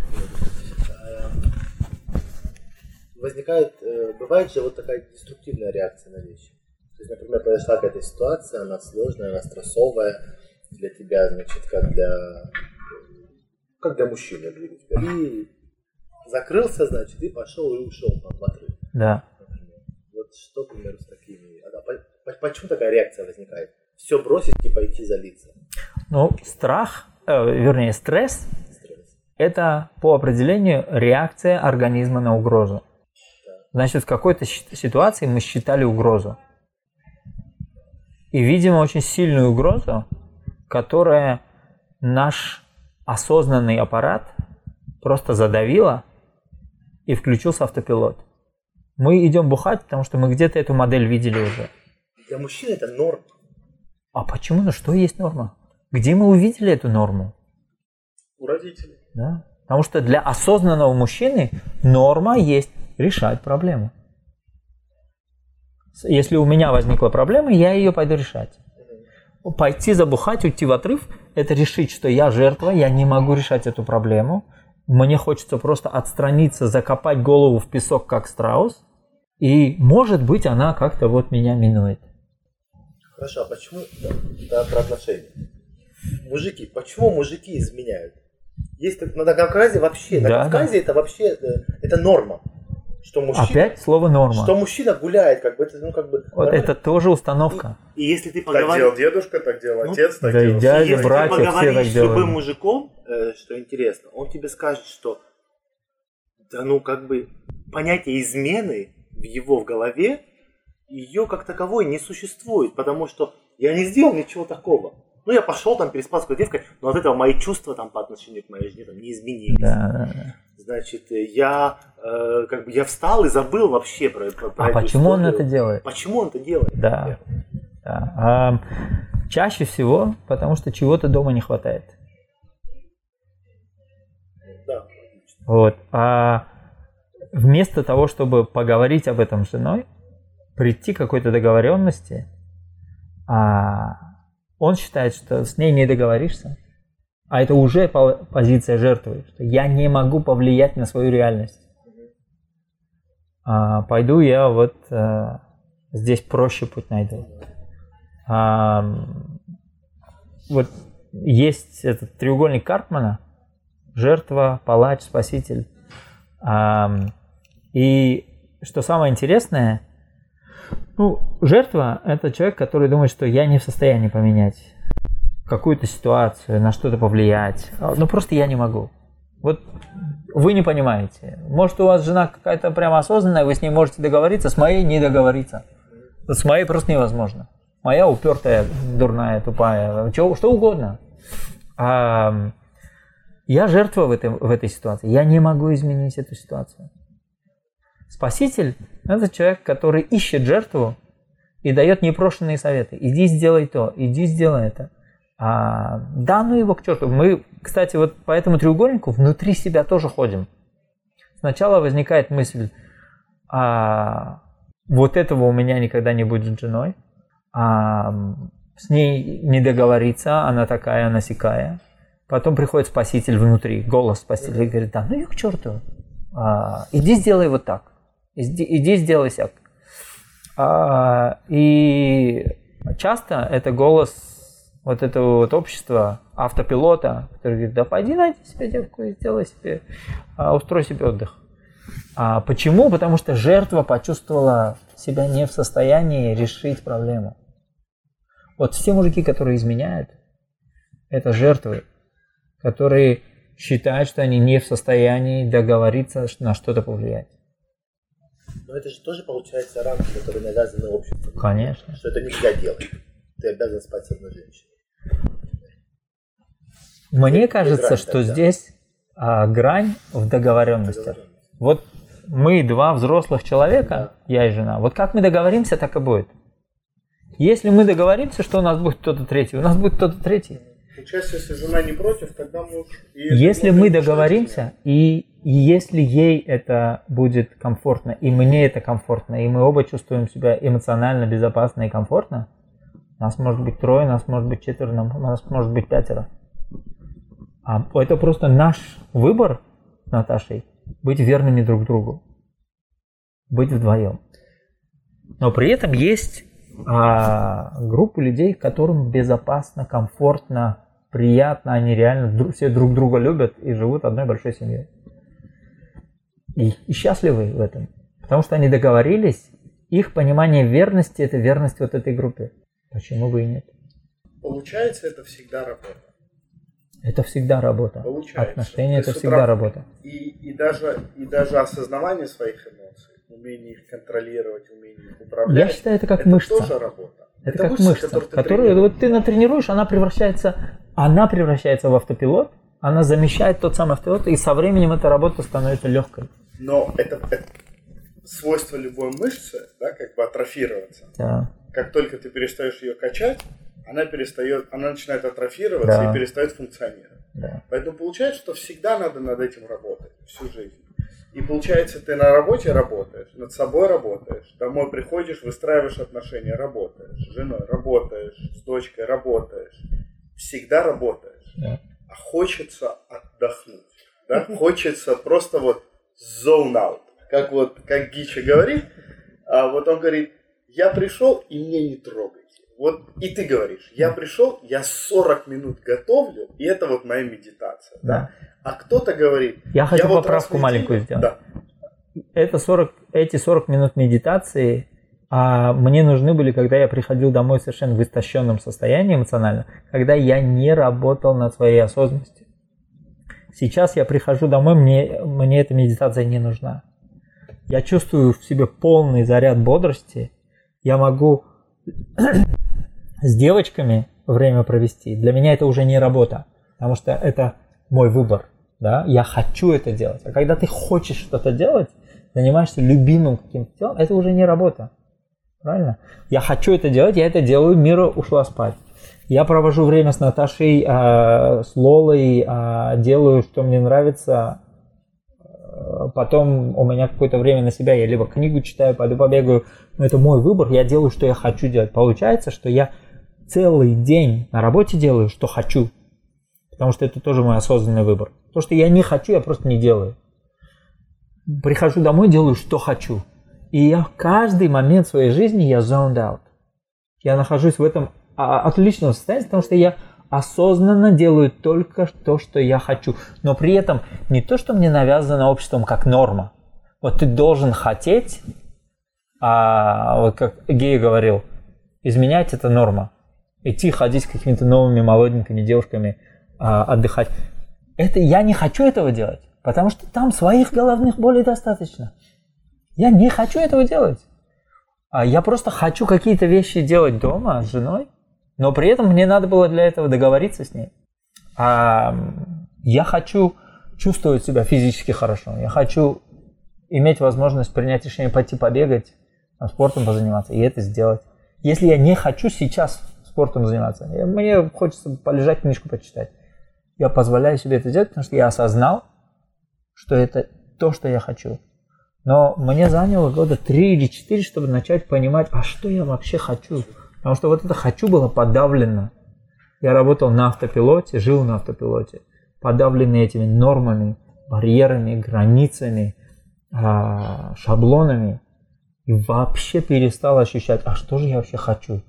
возникает, э, бывает же вот такая деструктивная реакция на вещи. То есть, например, произошла какая-то ситуация, она сложная, она стрессовая для тебя, значит, как для, как для мужчины, и закрылся, значит, и пошел и ушел там в отрыв. Да. Вот что, например, с такими, а почему такая реакция возникает? Все бросить и пойти залиться? Ну, страх, э, вернее, стресс, стресс, это по определению реакция организма на угрозу. Значит, в какой-то ситуации мы считали угрозу. И, видимо, очень сильную угрозу, которая наш осознанный аппарат просто задавила и включился автопилот. Мы идем бухать, потому что мы где-то эту модель видели уже. Для мужчин это норма. А почему? Ну что есть норма? Где мы увидели эту норму? У родителей. Да. Потому что для осознанного мужчины норма есть решать проблему. Если у меня возникла проблема, я ее пойду решать. Пойти забухать, уйти в отрыв – это решить, что я жертва, я не могу решать эту проблему. Мне хочется просто отстраниться, закопать голову в песок, как страус. И, может быть, она как-то вот меня минует. Хорошо, а почему да, про отношения? Мужики, почему мужики изменяют? Есть на Кавказе вообще, на да, Кавказе да. это вообще э, это норма что мужчина, Опять слово норма. Что мужчина гуляет, как бы это, ну, как бы. Вот нормально. это тоже установка. И, и если ты поговоришь... Так делал дедушка, так делал ну, отец, так да делал. И дядя, если братья, ты поговоришь все так с любым мужиком, э, что интересно, он тебе скажет, что Да ну как бы понятие измены в его в голове, ее как таковой не существует, потому что я не сделал ничего такого. Ну, я пошел там, переспал с какой девкой, но от этого мои чувства там по отношению к моей жене там, не изменились. Да, да, да. Значит, э, я э, как бы я встал и забыл вообще про, про, про А почему он историю. это делает? Почему он это делает? Да. да. А, чаще всего, потому что чего-то дома не хватает. Да. Вот. А вместо того, чтобы поговорить об этом с женой, прийти к какой-то договоренности, а, он считает, что с ней не договоришься, а это уже по- позиция жертвы, что я не могу повлиять на свою реальность. А, пойду я вот э, здесь проще путь найду. А, вот есть этот треугольник Карпмана, жертва, палач, спаситель. Ам, И что самое интересное, ну, жертва – это человек, который думает, что я не в состоянии поменять какую-то ситуацию, на что-то повлиять. А, Ну, просто я не могу. Вот вы не понимаете. Может, у вас жена какая-то прямо осознанная, вы с ней можете договориться, с моей не договориться. С моей просто невозможно. Моя упертая, дурная, тупая, чего, что угодно. А, я жертва в, этой в этой ситуации. Я не могу изменить эту ситуацию. Спаситель – это человек, который ищет жертву и дает непрошенные советы. Иди сделай то, иди сделай это. А, да, ну его к черту. Мы, кстати, вот по этому треугольнику внутри себя тоже ходим. Сначала возникает мысль, а, вот этого у меня никогда не будет с женой, а, с ней не договориться, она такая, она сякая. Потом приходит спаситель внутри, голос спасителя и говорит, да, ну ее к черту, А, иди сделай вот так, иди, сделай сяк. А, и часто это голос вот этого вот общества, автопилота, который говорит, да пойди найди себе девку и сделай себе, а, устрой себе отдых. А почему? Потому что жертва почувствовала себя не в состоянии решить проблему. Вот все мужики, которые изменяют, это жертвы, которые считают, что они не в состоянии договориться на что-то повлиять. Но это же тоже получается рамки, которые навязаны обществом. Конечно. Что это нельзя делать. Ты обязан спать с одной женщиной. Мне Без кажется, разницы, что да. здесь а, грань в договоренностях. Договоренность. Вот мы два взрослых человека, я и жена, вот как мы договоримся, так и будет. Если мы договоримся, что у нас будет кто-то третий, у нас будет кто-то третий. Получается, если жена не против, тогда муж... и Если это мы договоримся, и и если ей это будет комфортно, и мне это комфортно, и мы оба чувствуем себя эмоционально безопасно и комфортно, нас может быть трое, нас может быть четверо, нас может быть пятеро. А это просто наш выбор с Наташей быть верными друг другу, быть вдвоем. Но при этом есть а, группа людей, которым безопасно, комфортно, приятно, они реально все друг друга любят и живут одной большой семьей. И, и счастливы в этом. Потому что они договорились, их понимание верности – это верность вот этой группе. Почему бы и нет? Получается, это всегда работа. Это всегда работа. Получается. Отношения – это всегда утра- работа. И, и, даже, и даже осознавание своих эмоций, умение их контролировать, умение их управлять. Я считаю, это как это мышца. тоже работа. Это, как мышца, мышца, которую ты которую вот ты натренируешь, она превращается, она превращается в автопилот, она замещает тот самый автопилот, и со временем эта работа становится легкой. Но это, это свойство любой мышцы, да, как бы атрофироваться. Да. Как только ты перестаешь ее качать, она перестает, она начинает атрофироваться Да. и перестает функционировать. Да. Поэтому получается, что всегда надо над этим работать всю жизнь. И получается, ты на работе работаешь, над собой работаешь, домой приходишь, выстраиваешь отношения, работаешь, с женой работаешь, с дочкой работаешь, всегда работаешь. Да. А хочется отдохнуть, да? хочется просто вот zone out. Как вот, как Гича говорит, а вот он говорит, я пришел и мне не трогайте. Вот и ты говоришь, я пришел, я 40 минут готовлю, и это вот моя медитация. Да. А кто-то говорит, Я хочу вот поправку маленькую сделать. Да. Это 40, эти 40 минут медитации а, мне нужны были, когда я приходил домой совершенно в истощенном состоянии эмоционально, когда я не работал над своей осознанностью. Сейчас я прихожу домой, мне, мне эта медитация не нужна. Я чувствую в себе полный заряд бодрости. Я могу с девочками время провести. Для меня это уже не работа, потому что это мой выбор. Да? Я хочу это делать. А когда ты хочешь что-то делать, занимаешься любимым каким-то делом, это уже не работа. Правильно? Я хочу это делать, я это делаю, Мира ушла спать. Я провожу время с Наташей, э, с Лолой, э, делаю, что мне нравится. Э, потом у меня какое-то время на себя, я либо книгу читаю, пойду побегаю. Но это мой выбор, я делаю, что я хочу делать. Получается, что я целый день на работе делаю, что хочу. Потому что это тоже мой осознанный выбор. То, что я не хочу, я просто не делаю. Прихожу домой, делаю, что хочу. И я в каждый момент своей жизни я zoned out. Я нахожусь в этом а, отличном состоянии, потому что я осознанно делаю только то, что я хочу. Но при этом не то, что мне навязано обществом как норма. Вот ты должен хотеть, а вот как Гей говорил, изменять это норма. Идти ходить с какими-то новыми молоденькими девушками, а, отдыхать. Это я не хочу этого делать, потому что там своих головных болей достаточно. Я не хочу этого делать. А я просто хочу какие-то вещи делать дома с женой, но при этом мне надо было для этого договориться с ней. А я хочу чувствовать себя физически хорошо. Я хочу иметь возможность принять решение пойти побегать, спортом позаниматься и это сделать. Если я не хочу сейчас спортом заниматься, мне хочется полежать, книжку почитать, я позволяю себе это делать, потому что я осознал, что это то, что я хочу. Но мне заняло года три или четыре, чтобы начать понимать, а что я вообще хочу. Потому что вот это «хочу» было подавлено. Я работал на автопилоте, жил на автопилоте, подавленный этими нормами, барьерами, границами, а, шаблонами. И вообще перестал ощущать, а что же я вообще хочу.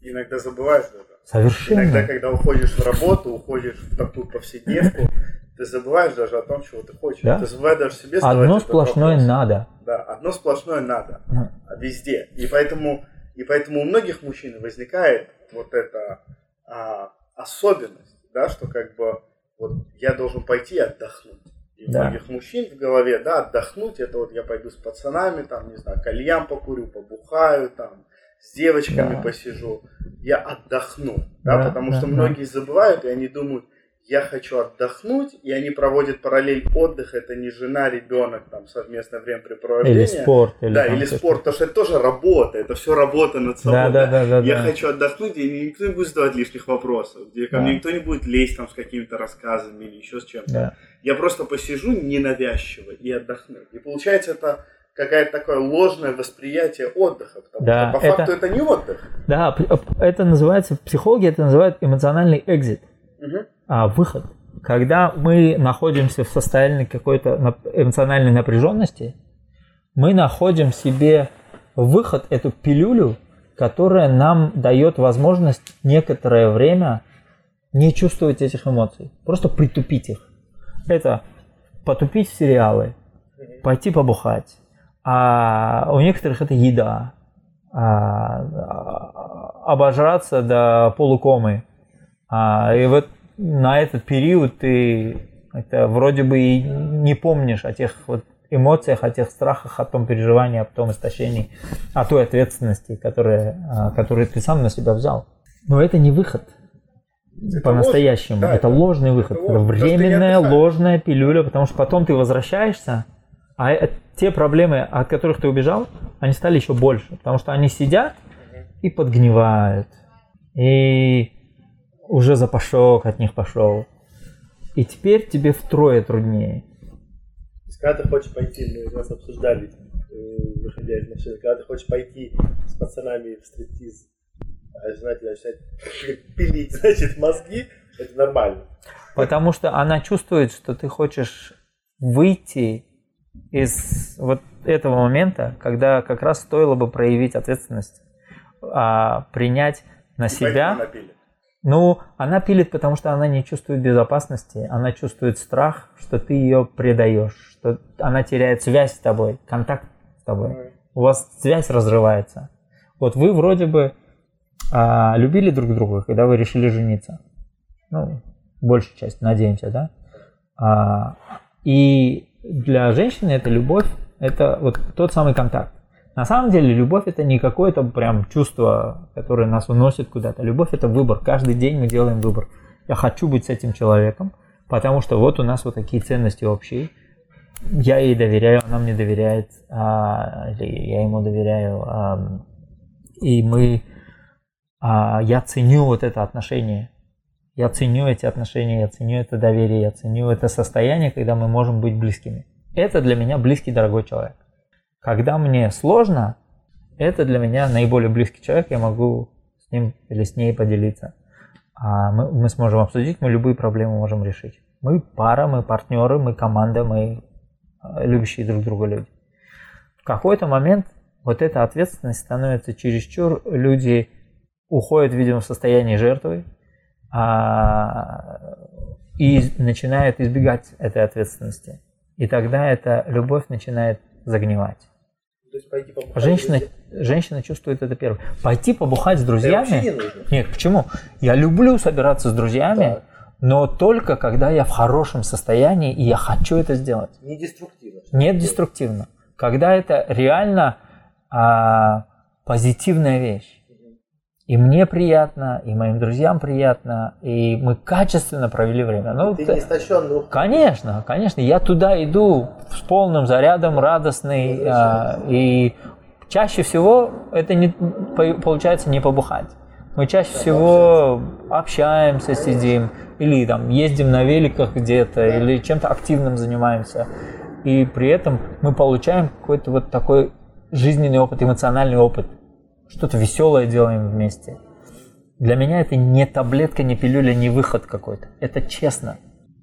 Иногда забываешь это. Совершенно. Иногда, когда уходишь в работу, уходишь в такую повседневку, ты забываешь даже о том, чего ты хочешь. Да? Ты забываешь даже себе Одно сплошное вопрос. надо. Да, одно сплошное надо. А Везде. И поэтому, и поэтому у многих мужчин возникает вот эта а, особенность, да, что как бы вот я должен пойти отдохнуть. И у Да. многих мужчин в голове, да, отдохнуть, это вот я пойду с пацанами, там, не знаю, кальян покурю, побухаю, там, с девочками Да. посижу. Я отдохну, да, Да, потому да, что да. многие забывают, и они думают, я хочу отдохнуть, и они проводят параллель отдых, это не жена, ребенок, там, совместное времяпрепровождение. Или спорт. Или да, или спорт, потому что это тоже работа, это все работа над собой. Да, да, да, да, Я да. хочу отдохнуть, и никто не будет задавать лишних вопросов, где ко Да. мне никто не будет лезть там с какими-то рассказами или еще с чем-то. Да. Я просто посижу ненавязчиво и отдохну. И получается это какое-то такое ложное восприятие отдыха, потому Да, что по это- факту это не отдых. Да, это называется, психологи это называют эмоциональный экзит, А, выход. Когда мы находимся в состоянии какой-то эмоциональной напряженности, мы находим себе выход, эту пилюлю, которая нам дает возможность некоторое время не чувствовать этих эмоций, просто притупить их. Это потупить в сериалы, пойти побухать, а у некоторых это еда, а, а, обожраться до полукомы. А, и вот на этот период ты это вроде бы и не помнишь о тех вот эмоциях, о тех страхах, о том переживании, о том истощении, о той ответственности, которая, а, которую ты сам на себя взял. Но это не выход по-настоящему. Да, это это- ложный выход. это Это, временная ложная пилюля, потому что потом ты возвращаешься, а э- те проблемы, от которых ты убежал, они стали еще больше, потому что они сидят и подгнивают. И уже запашок от них пошел. И теперь тебе втрое труднее. Когда ты хочешь пойти, мы у нас обсуждали, э, выходя из машины, когда ты хочешь пойти с пацанами в стриптиз, а жена тебя начинает пилить, значит, мозги, это нормально. Потому что она чувствует, что ты хочешь выйти из вот этого момента, когда как раз стоило бы проявить ответственность, а, принять на И поэтому себя. она пилит. Ну, она пилит, потому что она не чувствует безопасности, она чувствует страх, что ты ее предаешь, что она теряет связь с тобой, контакт с тобой. У вас связь разрывается. Вот вы вроде бы а, любили друг друга, когда вы решили жениться. Ну, большая часть, надеемся, да? А, и для женщины это любовь, это вот тот самый контакт. На самом деле любовь это не какое-то прям чувство, которое нас уносит куда-то. Любовь это выбор. Каждый день мы делаем выбор. Я хочу быть с этим человеком, потому что вот у нас вот такие ценности общие. Я ей доверяю, она мне доверяет, а, или я ему доверяю. А, и мы, а, я ценю вот это отношение. Я ценю эти отношения, я ценю это доверие, я ценю это состояние, когда мы можем быть близкими. Это для меня близкий, дорогой человек. Когда мне сложно, это для меня наиболее близкий человек, я могу с ним или с ней поделиться. А мы, мы сможем обсудить, мы любые проблемы можем решить. Мы пара, мы партнеры, мы команда, мы а, любящие друг друга люди. В какой-то момент вот эта ответственность становится чересчур, люди уходят, видимо, в состояние жертвы а, и начинают избегать этой ответственности. И тогда эта любовь начинает загнивать. То есть пойти побухать Женщина, женщина чувствует это первым. Пойти побухать с Это друзьями? не нужно. Нет, почему? Я люблю собираться с друзьями, Так. но только когда я в хорошем состоянии и я хочу это сделать. Не деструктивно. Нет деструктивно. Когда это реально а, позитивная вещь. И мне приятно, и моим друзьям приятно, и мы качественно провели время. Ну, Ты не истощен, ну, Конечно, конечно. Я туда иду с полным зарядом, радостный. а, и чаще всего это не, по- получается не побухать. Мы чаще всего общаемся, сидим, или там ездим на великах где-то, или чем-то активным занимаемся. И при этом мы получаем какой-то вот такой жизненный опыт, эмоциональный опыт. Что-то веселое делаем вместе. Для меня это не таблетка, не пилюля, не выход какой-то. Это честно.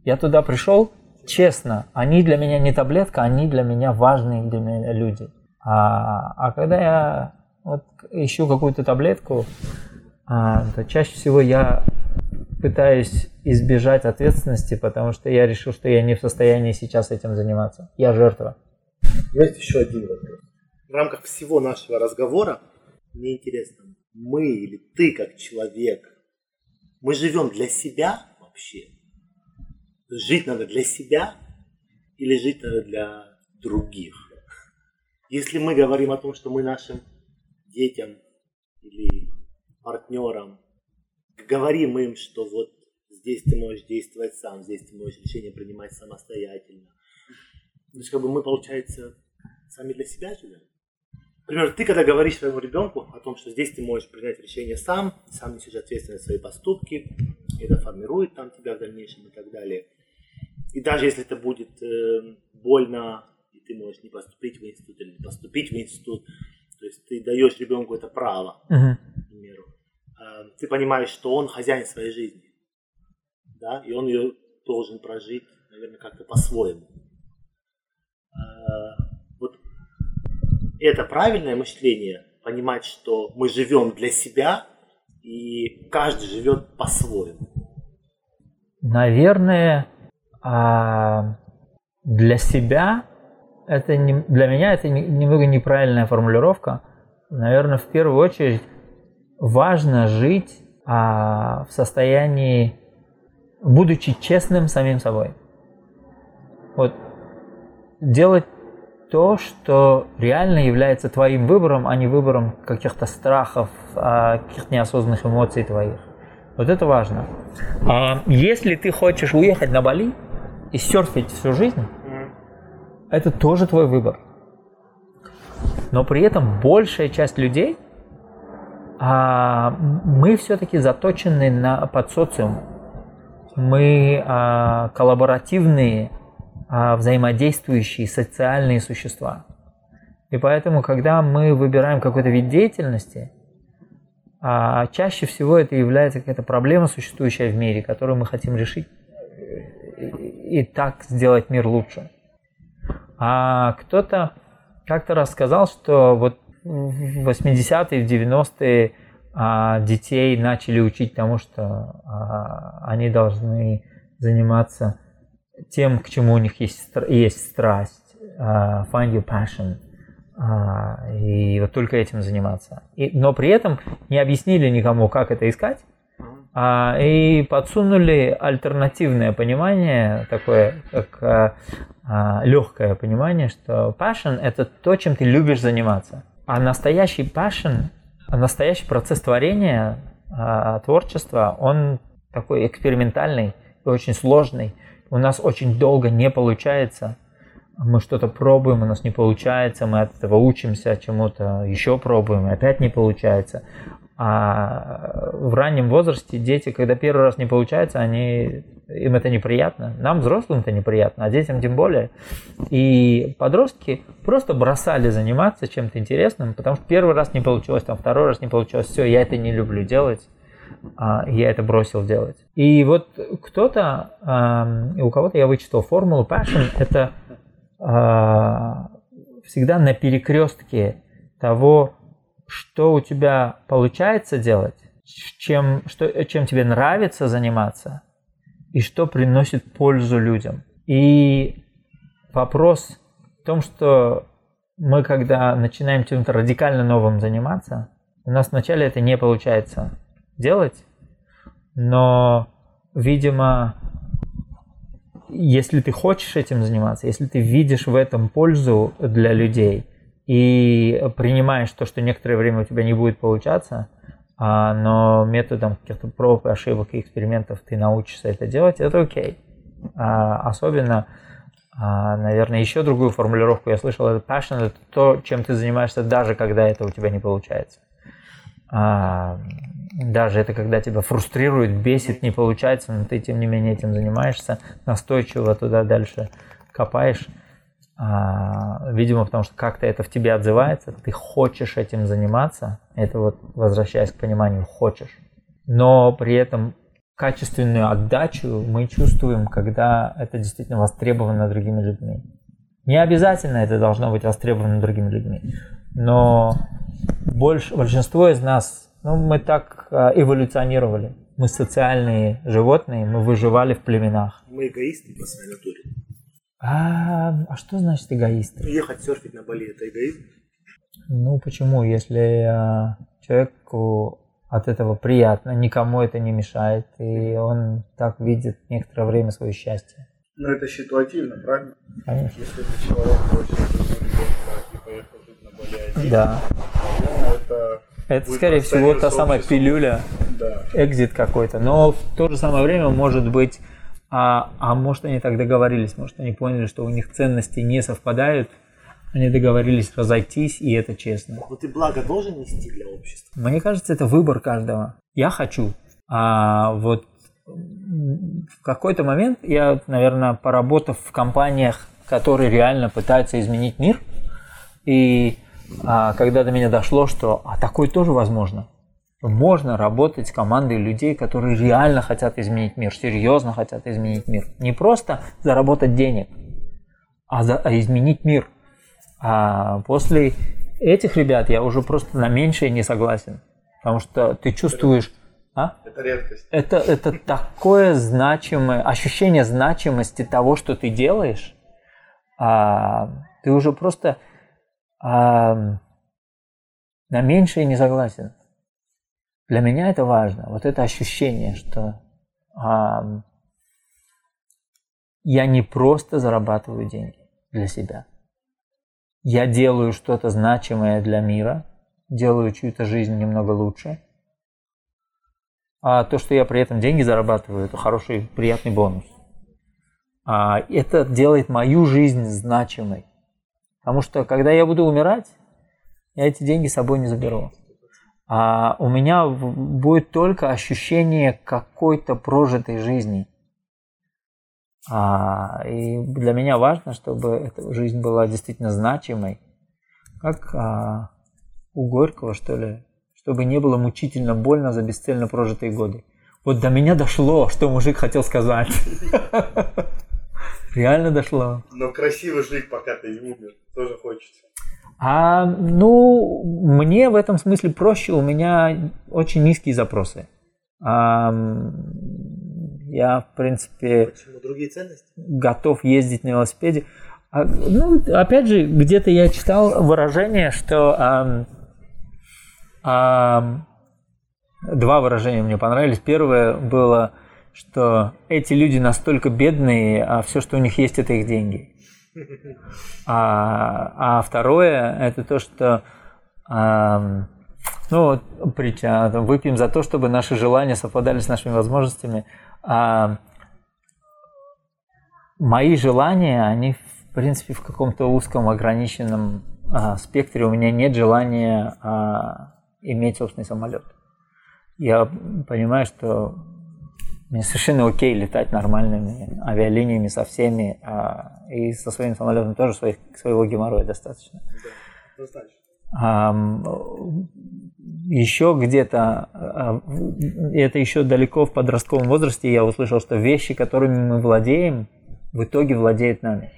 Я туда пришел честно. Они для меня не таблетка, они для меня важные для меня люди. А, а когда я вот ищу какую-то таблетку, а, то чаще всего я пытаюсь избежать ответственности, потому что я решил, что я не в состоянии сейчас этим заниматься. Я жертва. Есть еще один вопрос. В рамках всего нашего разговора мне интересно, мы или ты как человек, мы живем для себя вообще? Жить надо для себя или жить надо для других? Если мы говорим о том, что мы нашим детям или партнерам говорим им, что вот здесь ты можешь действовать сам, здесь ты можешь решение принимать самостоятельно, то есть как бы мы, получается, сами для себя живем. Например, ты когда говоришь своему ребенку о том, что здесь ты можешь принять решение сам, сам несешь ответственность за свои поступки, это формирует там тебя в дальнейшем и так далее. И даже если это будет э, больно, и ты можешь не поступить в институт или не поступить в институт, то есть ты даешь ребенку это право, к примеру, э, ты понимаешь, что он хозяин своей жизни, да, и он ее должен прожить, наверное, как-то по-своему. Э, Вот это правильное мышление, понимать, что мы живем для себя, и каждый живет по-своему. Наверное, а, для себя это не, для меня это не- немного неправильная формулировка. Наверное, в первую очередь важно жить а, в состоянии, будучи честным самим собой. Вот делать то, что реально является твоим выбором, а не выбором каких-то страхов, а, каких-то неосознанных эмоций твоих. Вот это важно. А если ты хочешь уехать на Бали и серфить всю жизнь, это тоже твой выбор. Но при этом большая часть людей, а, мы все-таки заточены на под социум. Мы а, коллаборативные, взаимодействующие социальные существа. И поэтому, когда мы выбираем какой-то вид деятельности, а, чаще всего это является какая-то проблема, существующая в мире, которую мы хотим решить и так сделать мир лучше. А кто-то как-то рассказал, что вот в 80-е, в 90-е а, детей начали учить тому, что а, они должны заниматься тем, к чему у них есть, есть страсть, а, find your passion, а, и вот только этим заниматься. И, но при этом не объяснили никому, как это искать, а, и подсунули альтернативное понимание, такое как а, а, легкое понимание, что passion – это то, чем ты любишь заниматься. А настоящий passion, настоящий процесс творения, а, творчества, он такой экспериментальный и очень сложный. У нас очень долго не получается. Мы что-то пробуем, у нас не получается, мы от этого учимся чему-то, еще пробуем, опять не получается. А в раннем возрасте дети, когда первый раз не получается, они, им это неприятно. Нам, взрослым, это неприятно, а детям тем более. И подростки просто бросали заниматься чем-то интересным, потому что первый раз не получилось, там второй раз не получилось, все, я это не люблю делать, я это бросил делать. И вот кто-то, а, у кого-то я вычитал формулу passion, это а, всегда на перекрестке того, что у тебя получается делать, чем, что, чем тебе нравится заниматься и что приносит пользу людям. И вопрос в том, что мы, когда начинаем чем-то радикально новым заниматься, у нас вначале это не получается делать, но, видимо, если ты хочешь этим заниматься, если ты видишь в этом пользу для людей – и принимаешь то, что некоторое время у тебя не будет получаться, а, но методом каких-то проб, ошибок и экспериментов ты научишься это делать, это окей. А, особенно, а, наверное, еще другую формулировку я слышал, это passion, это то, чем ты занимаешься даже когда это у тебя не получается. Даже это когда тебя фрустрирует, бесит, не получается, но ты тем не менее этим занимаешься, настойчиво туда дальше копаешь. А, видимо, потому что как-то это в тебе отзывается, ты хочешь этим заниматься, это вот возвращаясь к пониманию, хочешь. Но при этом качественную отдачу мы чувствуем, когда это действительно востребовано другими людьми. Не обязательно это должно быть востребовано другими людьми, но больше, большинство из нас, ну, мы так а, эволюционировали. Мы социальные животные, мы выживали в племенах. Мы эгоисты по своей натуре. А, а что значит эгоист? Ехать серфить на Бали – это эгоизм? Ну, почему? Если а, человеку от этого приятно, никому это не мешает, и он так видит некоторое время свое счастье. Ну, это ситуативно, правильно? Конечно. Если ты человек хочет и поехал один, Да. это... Скорее всего, та самая пилюля, Да. экзит какой-то. Но в то же самое время может быть, а, а может они так договорились, может они поняли, что у них ценности не совпадают, они договорились разойтись, и это честно. Но ты благо должен нести для общества. Мне кажется, это выбор каждого. Я хочу. А вот в какой-то момент я, наверное, поработав в компаниях, которые реально пытаются изменить мир, и когда до меня дошло, что а такое тоже возможно. Можно работать с командой людей, которые реально хотят изменить мир, серьезно хотят изменить мир. Не просто заработать денег, а, за, а изменить мир. А после этих ребят я уже просто на меньшее не согласен. Потому что ты чувствуешь... А? Это редкость. Это, это такое значимое, ощущение значимости того, что ты делаешь. А, ты уже просто а, на меньшее не согласен. Для меня это важно. Вот это ощущение, что а, я не просто зарабатываю деньги для себя. Я делаю что-то значимое для мира, делаю чью-то жизнь немного лучше. А то, что я при этом деньги зарабатываю, это хороший, приятный бонус. А это делает мою жизнь значимой. Потому что, когда я буду умирать, я эти деньги с собой не заберу. А у меня будет только ощущение какой-то прожитой жизни. А, и для меня важно, чтобы эта жизнь была действительно значимой. Как а, у Горького, что ли, чтобы не было мучительно больно за бесцельно прожитые годы. Вот до меня дошло, что мужик хотел сказать. Реально дошло. Но красиво жить, пока ты не умер, тоже хочется. А, ну, мне в этом смысле проще, у меня очень низкие запросы. А, я, в принципе, Почему? Другие ценности? готов ездить на велосипеде. А, ну, опять же, где-то я читал выражение, что ам, ам, два выражения мне понравились. Первое было, что эти люди настолько бедные, а все, что у них есть, это их деньги. А, а второе, это то, что а, ну, там, выпьем за то, чтобы наши желания совпадали с нашими возможностями. А, мои желания, они, в принципе, в каком-то узком, ограниченном а, спектре. У меня нет желания а, иметь собственный самолет. Я понимаю, что мне совершенно окей летать нормальными авиалиниями со всеми, а, и со своим самолетом тоже своих, своего геморроя достаточно. Да, достаточно. А, еще где-то, а, это еще далеко в подростковом возрасте, я услышал, что вещи, которыми мы владеем, в итоге владеют нами.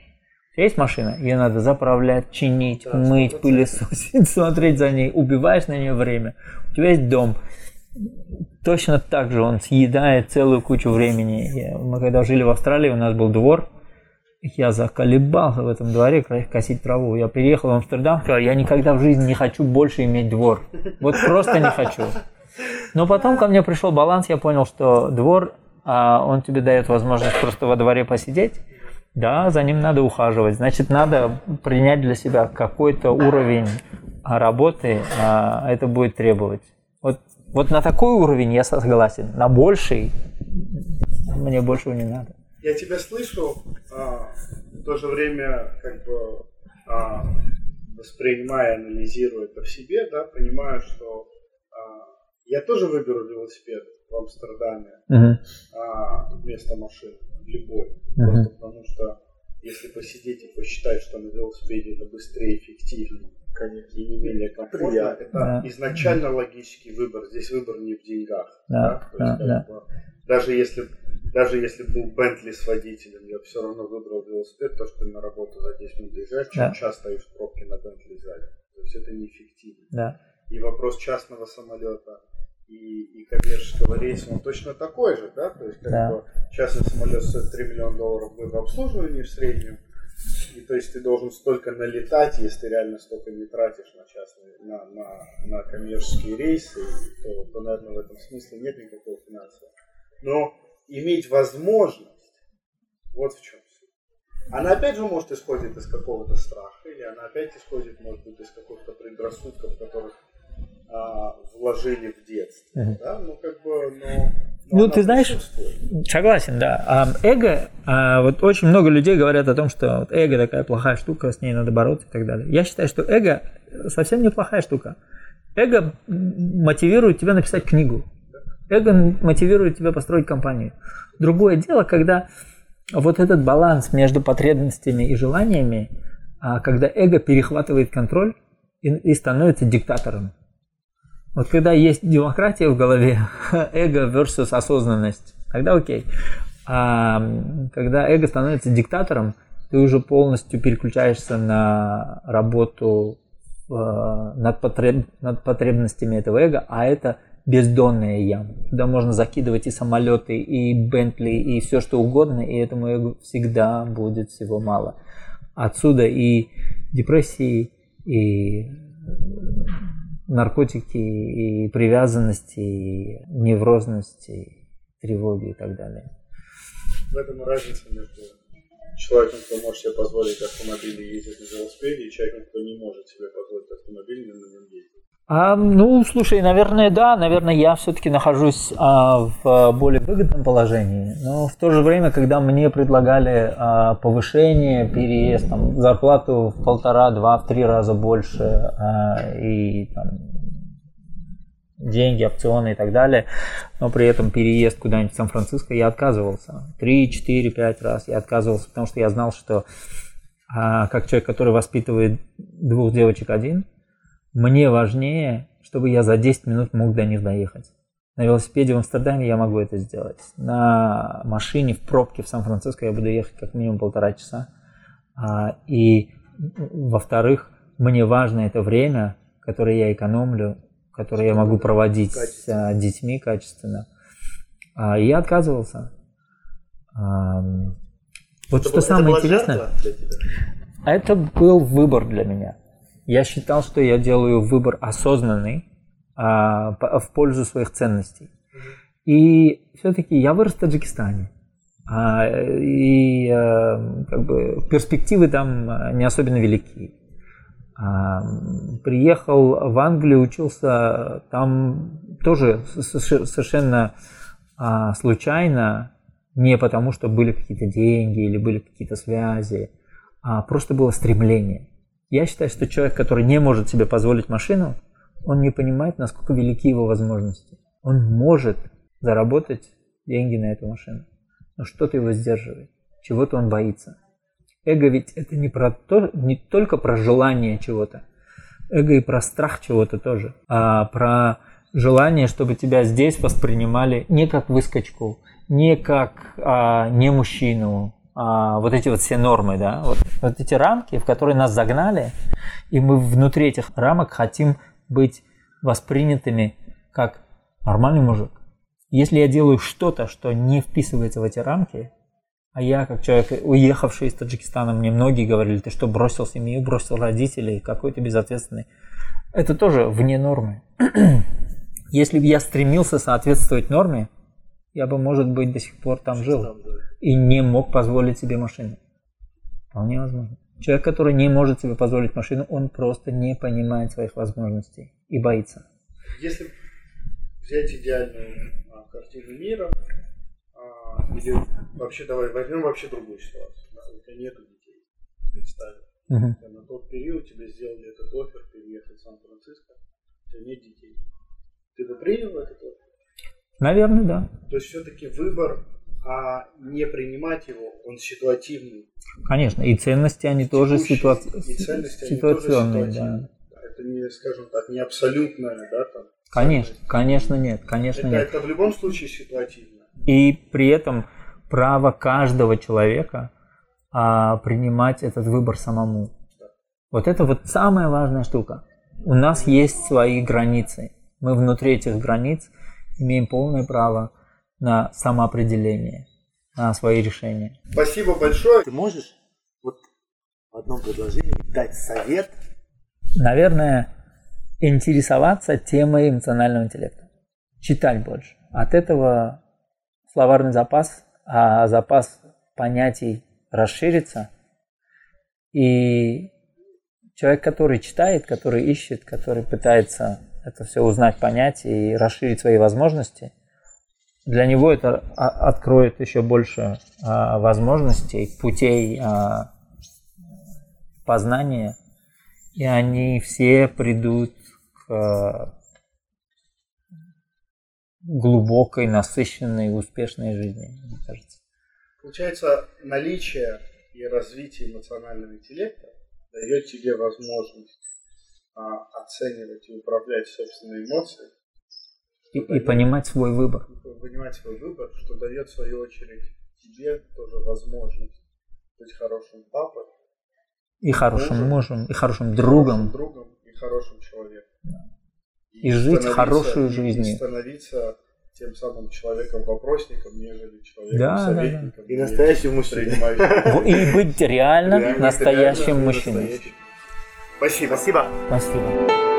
Есть машина, ее надо заправлять, чинить, да, мыть, пылесосить, смотреть за ней, убиваешь на нее время. У тебя есть дом, точно так же он съедает целую кучу времени. Мы когда жили в Австралии, у нас был двор, я заколебался в этом дворе косить траву. Я приехал в Амстердам, сказал, я никогда в жизни не хочу больше иметь двор. Вот просто не хочу. Но потом ко мне пришел баланс, я понял, что двор, а, он тебе дает возможность просто во дворе посидеть. Да, за ним надо ухаживать. Значит, надо принять для себя какой-то уровень работы, а это будет требовать. Вот на такой уровень я согласен. На больший мне большего не надо. Я тебя слышу, а, в то же время как бы а, воспринимая, анализируя это в себе, да, понимаю, что а, я тоже выберу велосипед в Амстердаме uh-huh. а, вместо машины, любой. Uh-huh. Просто потому что если посидеть и посчитать, что на велосипеде это быстрее, эффективнее, конечно, не менее комфортно, это да. изначально да. логический выбор. Здесь выбор не в деньгах. Да, да? Да, есть, да. даже если даже если был Бентли с водителем, я все равно выбрал велосипед, то, что на работу за 10 минут доезжаешь, чем да. час стоишь в пробке на Бентли сзади. То есть это неэффективно. Да. И вопрос частного самолета и, и коммерческого рейса, он точно такой же, да? То есть как да. бы частный самолет стоит 3 миллиона долларов в обслуживании в среднем, и то есть ты должен столько налетать, если ты реально столько не тратишь на частные, на, на, на коммерческие рейсы, то, то, наверное, в этом смысле нет никакого финансового. Но иметь возможность, вот в чем суть. Она опять же может исходить из какого-то страха, или она опять исходит, может быть, из каких-то предрассудков, которых а, вложили в детстве. Uh-huh. Да? Ну, как бы, но ну, ты знаешь, согласен, да. А эго, а вот очень много людей говорят о том, что эго такая плохая штука, с ней надо бороться и так далее. Я считаю, что эго совсем неплохая штука. Эго мотивирует тебя написать книгу. Эго мотивирует тебя построить компанию. Другое дело, когда вот этот баланс между потребностями и желаниями, а когда эго перехватывает контроль и, и становится диктатором. Вот когда есть демократия в голове, эго versus осознанность, тогда окей. А когда эго становится диктатором, ты уже полностью переключаешься на работу э, над, потреб, над потребностями этого эго, а это бездонная яма. Туда можно закидывать и самолеты, и Бентли, и все что угодно, и этому эго всегда будет всего мало. Отсюда и депрессии, и наркотики и привязанности, и неврозности, и тревоги и так далее. В этом разница между человеком, кто может себе позволить автомобиль и ездить на велосипеде, и человеком, кто не может себе позволить автомобиль на нем ездить. А, ну, слушай, наверное, да, наверное, я все-таки нахожусь а, в более выгодном положении, но в то же время, когда мне предлагали а, повышение, переезд, там, зарплату в полтора, два, в три раза больше а, и там, деньги, опционы и так далее, но при этом переезд куда-нибудь в Сан-Франциско я отказывался. Три, четыре, пять раз я отказывался, потому что я знал, что а, как человек, который воспитывает двух девочек один – мне важнее, чтобы я за 10 минут мог до них доехать. На велосипеде в Амстердаме я могу это сделать. На машине в пробке в Сан-Франциско я буду ехать как минимум полтора часа. А, и, во-вторых, мне важно это время, которое я экономлю, которое я могу проводить с а, детьми качественно. А, и я отказывался. Вот это что самое интересное, это был выбор для меня. Я считал, что я делаю выбор осознанный, а, в пользу своих ценностей. И все-таки я вырос в Таджикистане. А, и э, как бы перспективы там э, не особенно велики. А, приехал в Англию, учился там тоже совершенно а, случайно, не потому что были какие-то деньги или были какие-то связи, а просто было стремление. Я считаю, что человек, который не может себе позволить машину, он не понимает, насколько велики его возможности. Он может заработать деньги на эту машину, но что-то его сдерживает, чего-то он боится. Эго ведь это не, про то, не только про желание чего-то, эго и про страх чего-то тоже, а про желание, чтобы тебя здесь воспринимали не как выскочку, не как а, не мужчину, а, вот эти вот все нормы, да, вот, вот эти рамки, в которые нас загнали, и мы внутри этих рамок хотим быть воспринятыми как нормальный мужик. Если я делаю что-то, что не вписывается в эти рамки, а я, как человек, уехавший из Таджикистана, мне многие говорили, ты что, бросил семью, бросил родителей, какой ты безответственный. Это тоже вне нормы. Если бы я стремился соответствовать норме, я бы, может быть, до сих пор там жил Там, да. и не мог позволить себе машину. Вполне возможно. Человек, который не может себе позволить машину, он просто не понимает своих возможностей и боится. Если взять идеальную а, картину мира, а, или вообще давай возьмем вообще другую ситуацию. Да, у тебя нету детей. Представим. Мгм. На тот период тебе сделали этот офер переехать в Сан-Франциско, у тебя нет детей. Ты бы принял этот офер? Наверное, да. То есть все-таки выбор, а не принимать его, он ситуативный. Конечно. И ценности, они тоже ситуаци- и ценности, они тоже ситуационные. Да. ситуативные. Это не, скажем так, не абсолютное, да, там. Конечно, конечно нет, конечно Это, нет. это в любом случае ситуативно. И при этом право каждого человека а, принимать этот выбор самому. Вот это вот самая важная штука. У нас есть свои границы. Мы внутри этих границ имеем полное право на самоопределение, на свои решения. Спасибо большое. Ты можешь вот в одном предложении дать совет Наверное, интересоваться темой эмоционального интеллекта. Читать больше. От этого словарный запас, а запас понятий расширится. И человек, который читает, который ищет, который пытается это все узнать, понять и расширить свои возможности, для него это а- откроет еще больше а, возможностей, путей а, познания, и они все придут к глубокой, насыщенной, успешной жизни, мне кажется. Получается, наличие и развитие эмоционального интеллекта дает тебе возможность а, оценивать и управлять собственной эмоцией, И, и понимать свой выбор. и понимать свой выбор, что дает в свою очередь тебе тоже возможность быть хорошим папой, И хорошим Мужем. мужем, и хорошим хорошим другом. другом и хорошим человеком. И жить становиться- хорошей и- жизнью. И становиться тем самым человеком-вопросником, нежели Да, человеком-советником. И настоящим мужчиной. И быть реально настоящим мужчиной. Спасибо. Спасибо. Спасибо.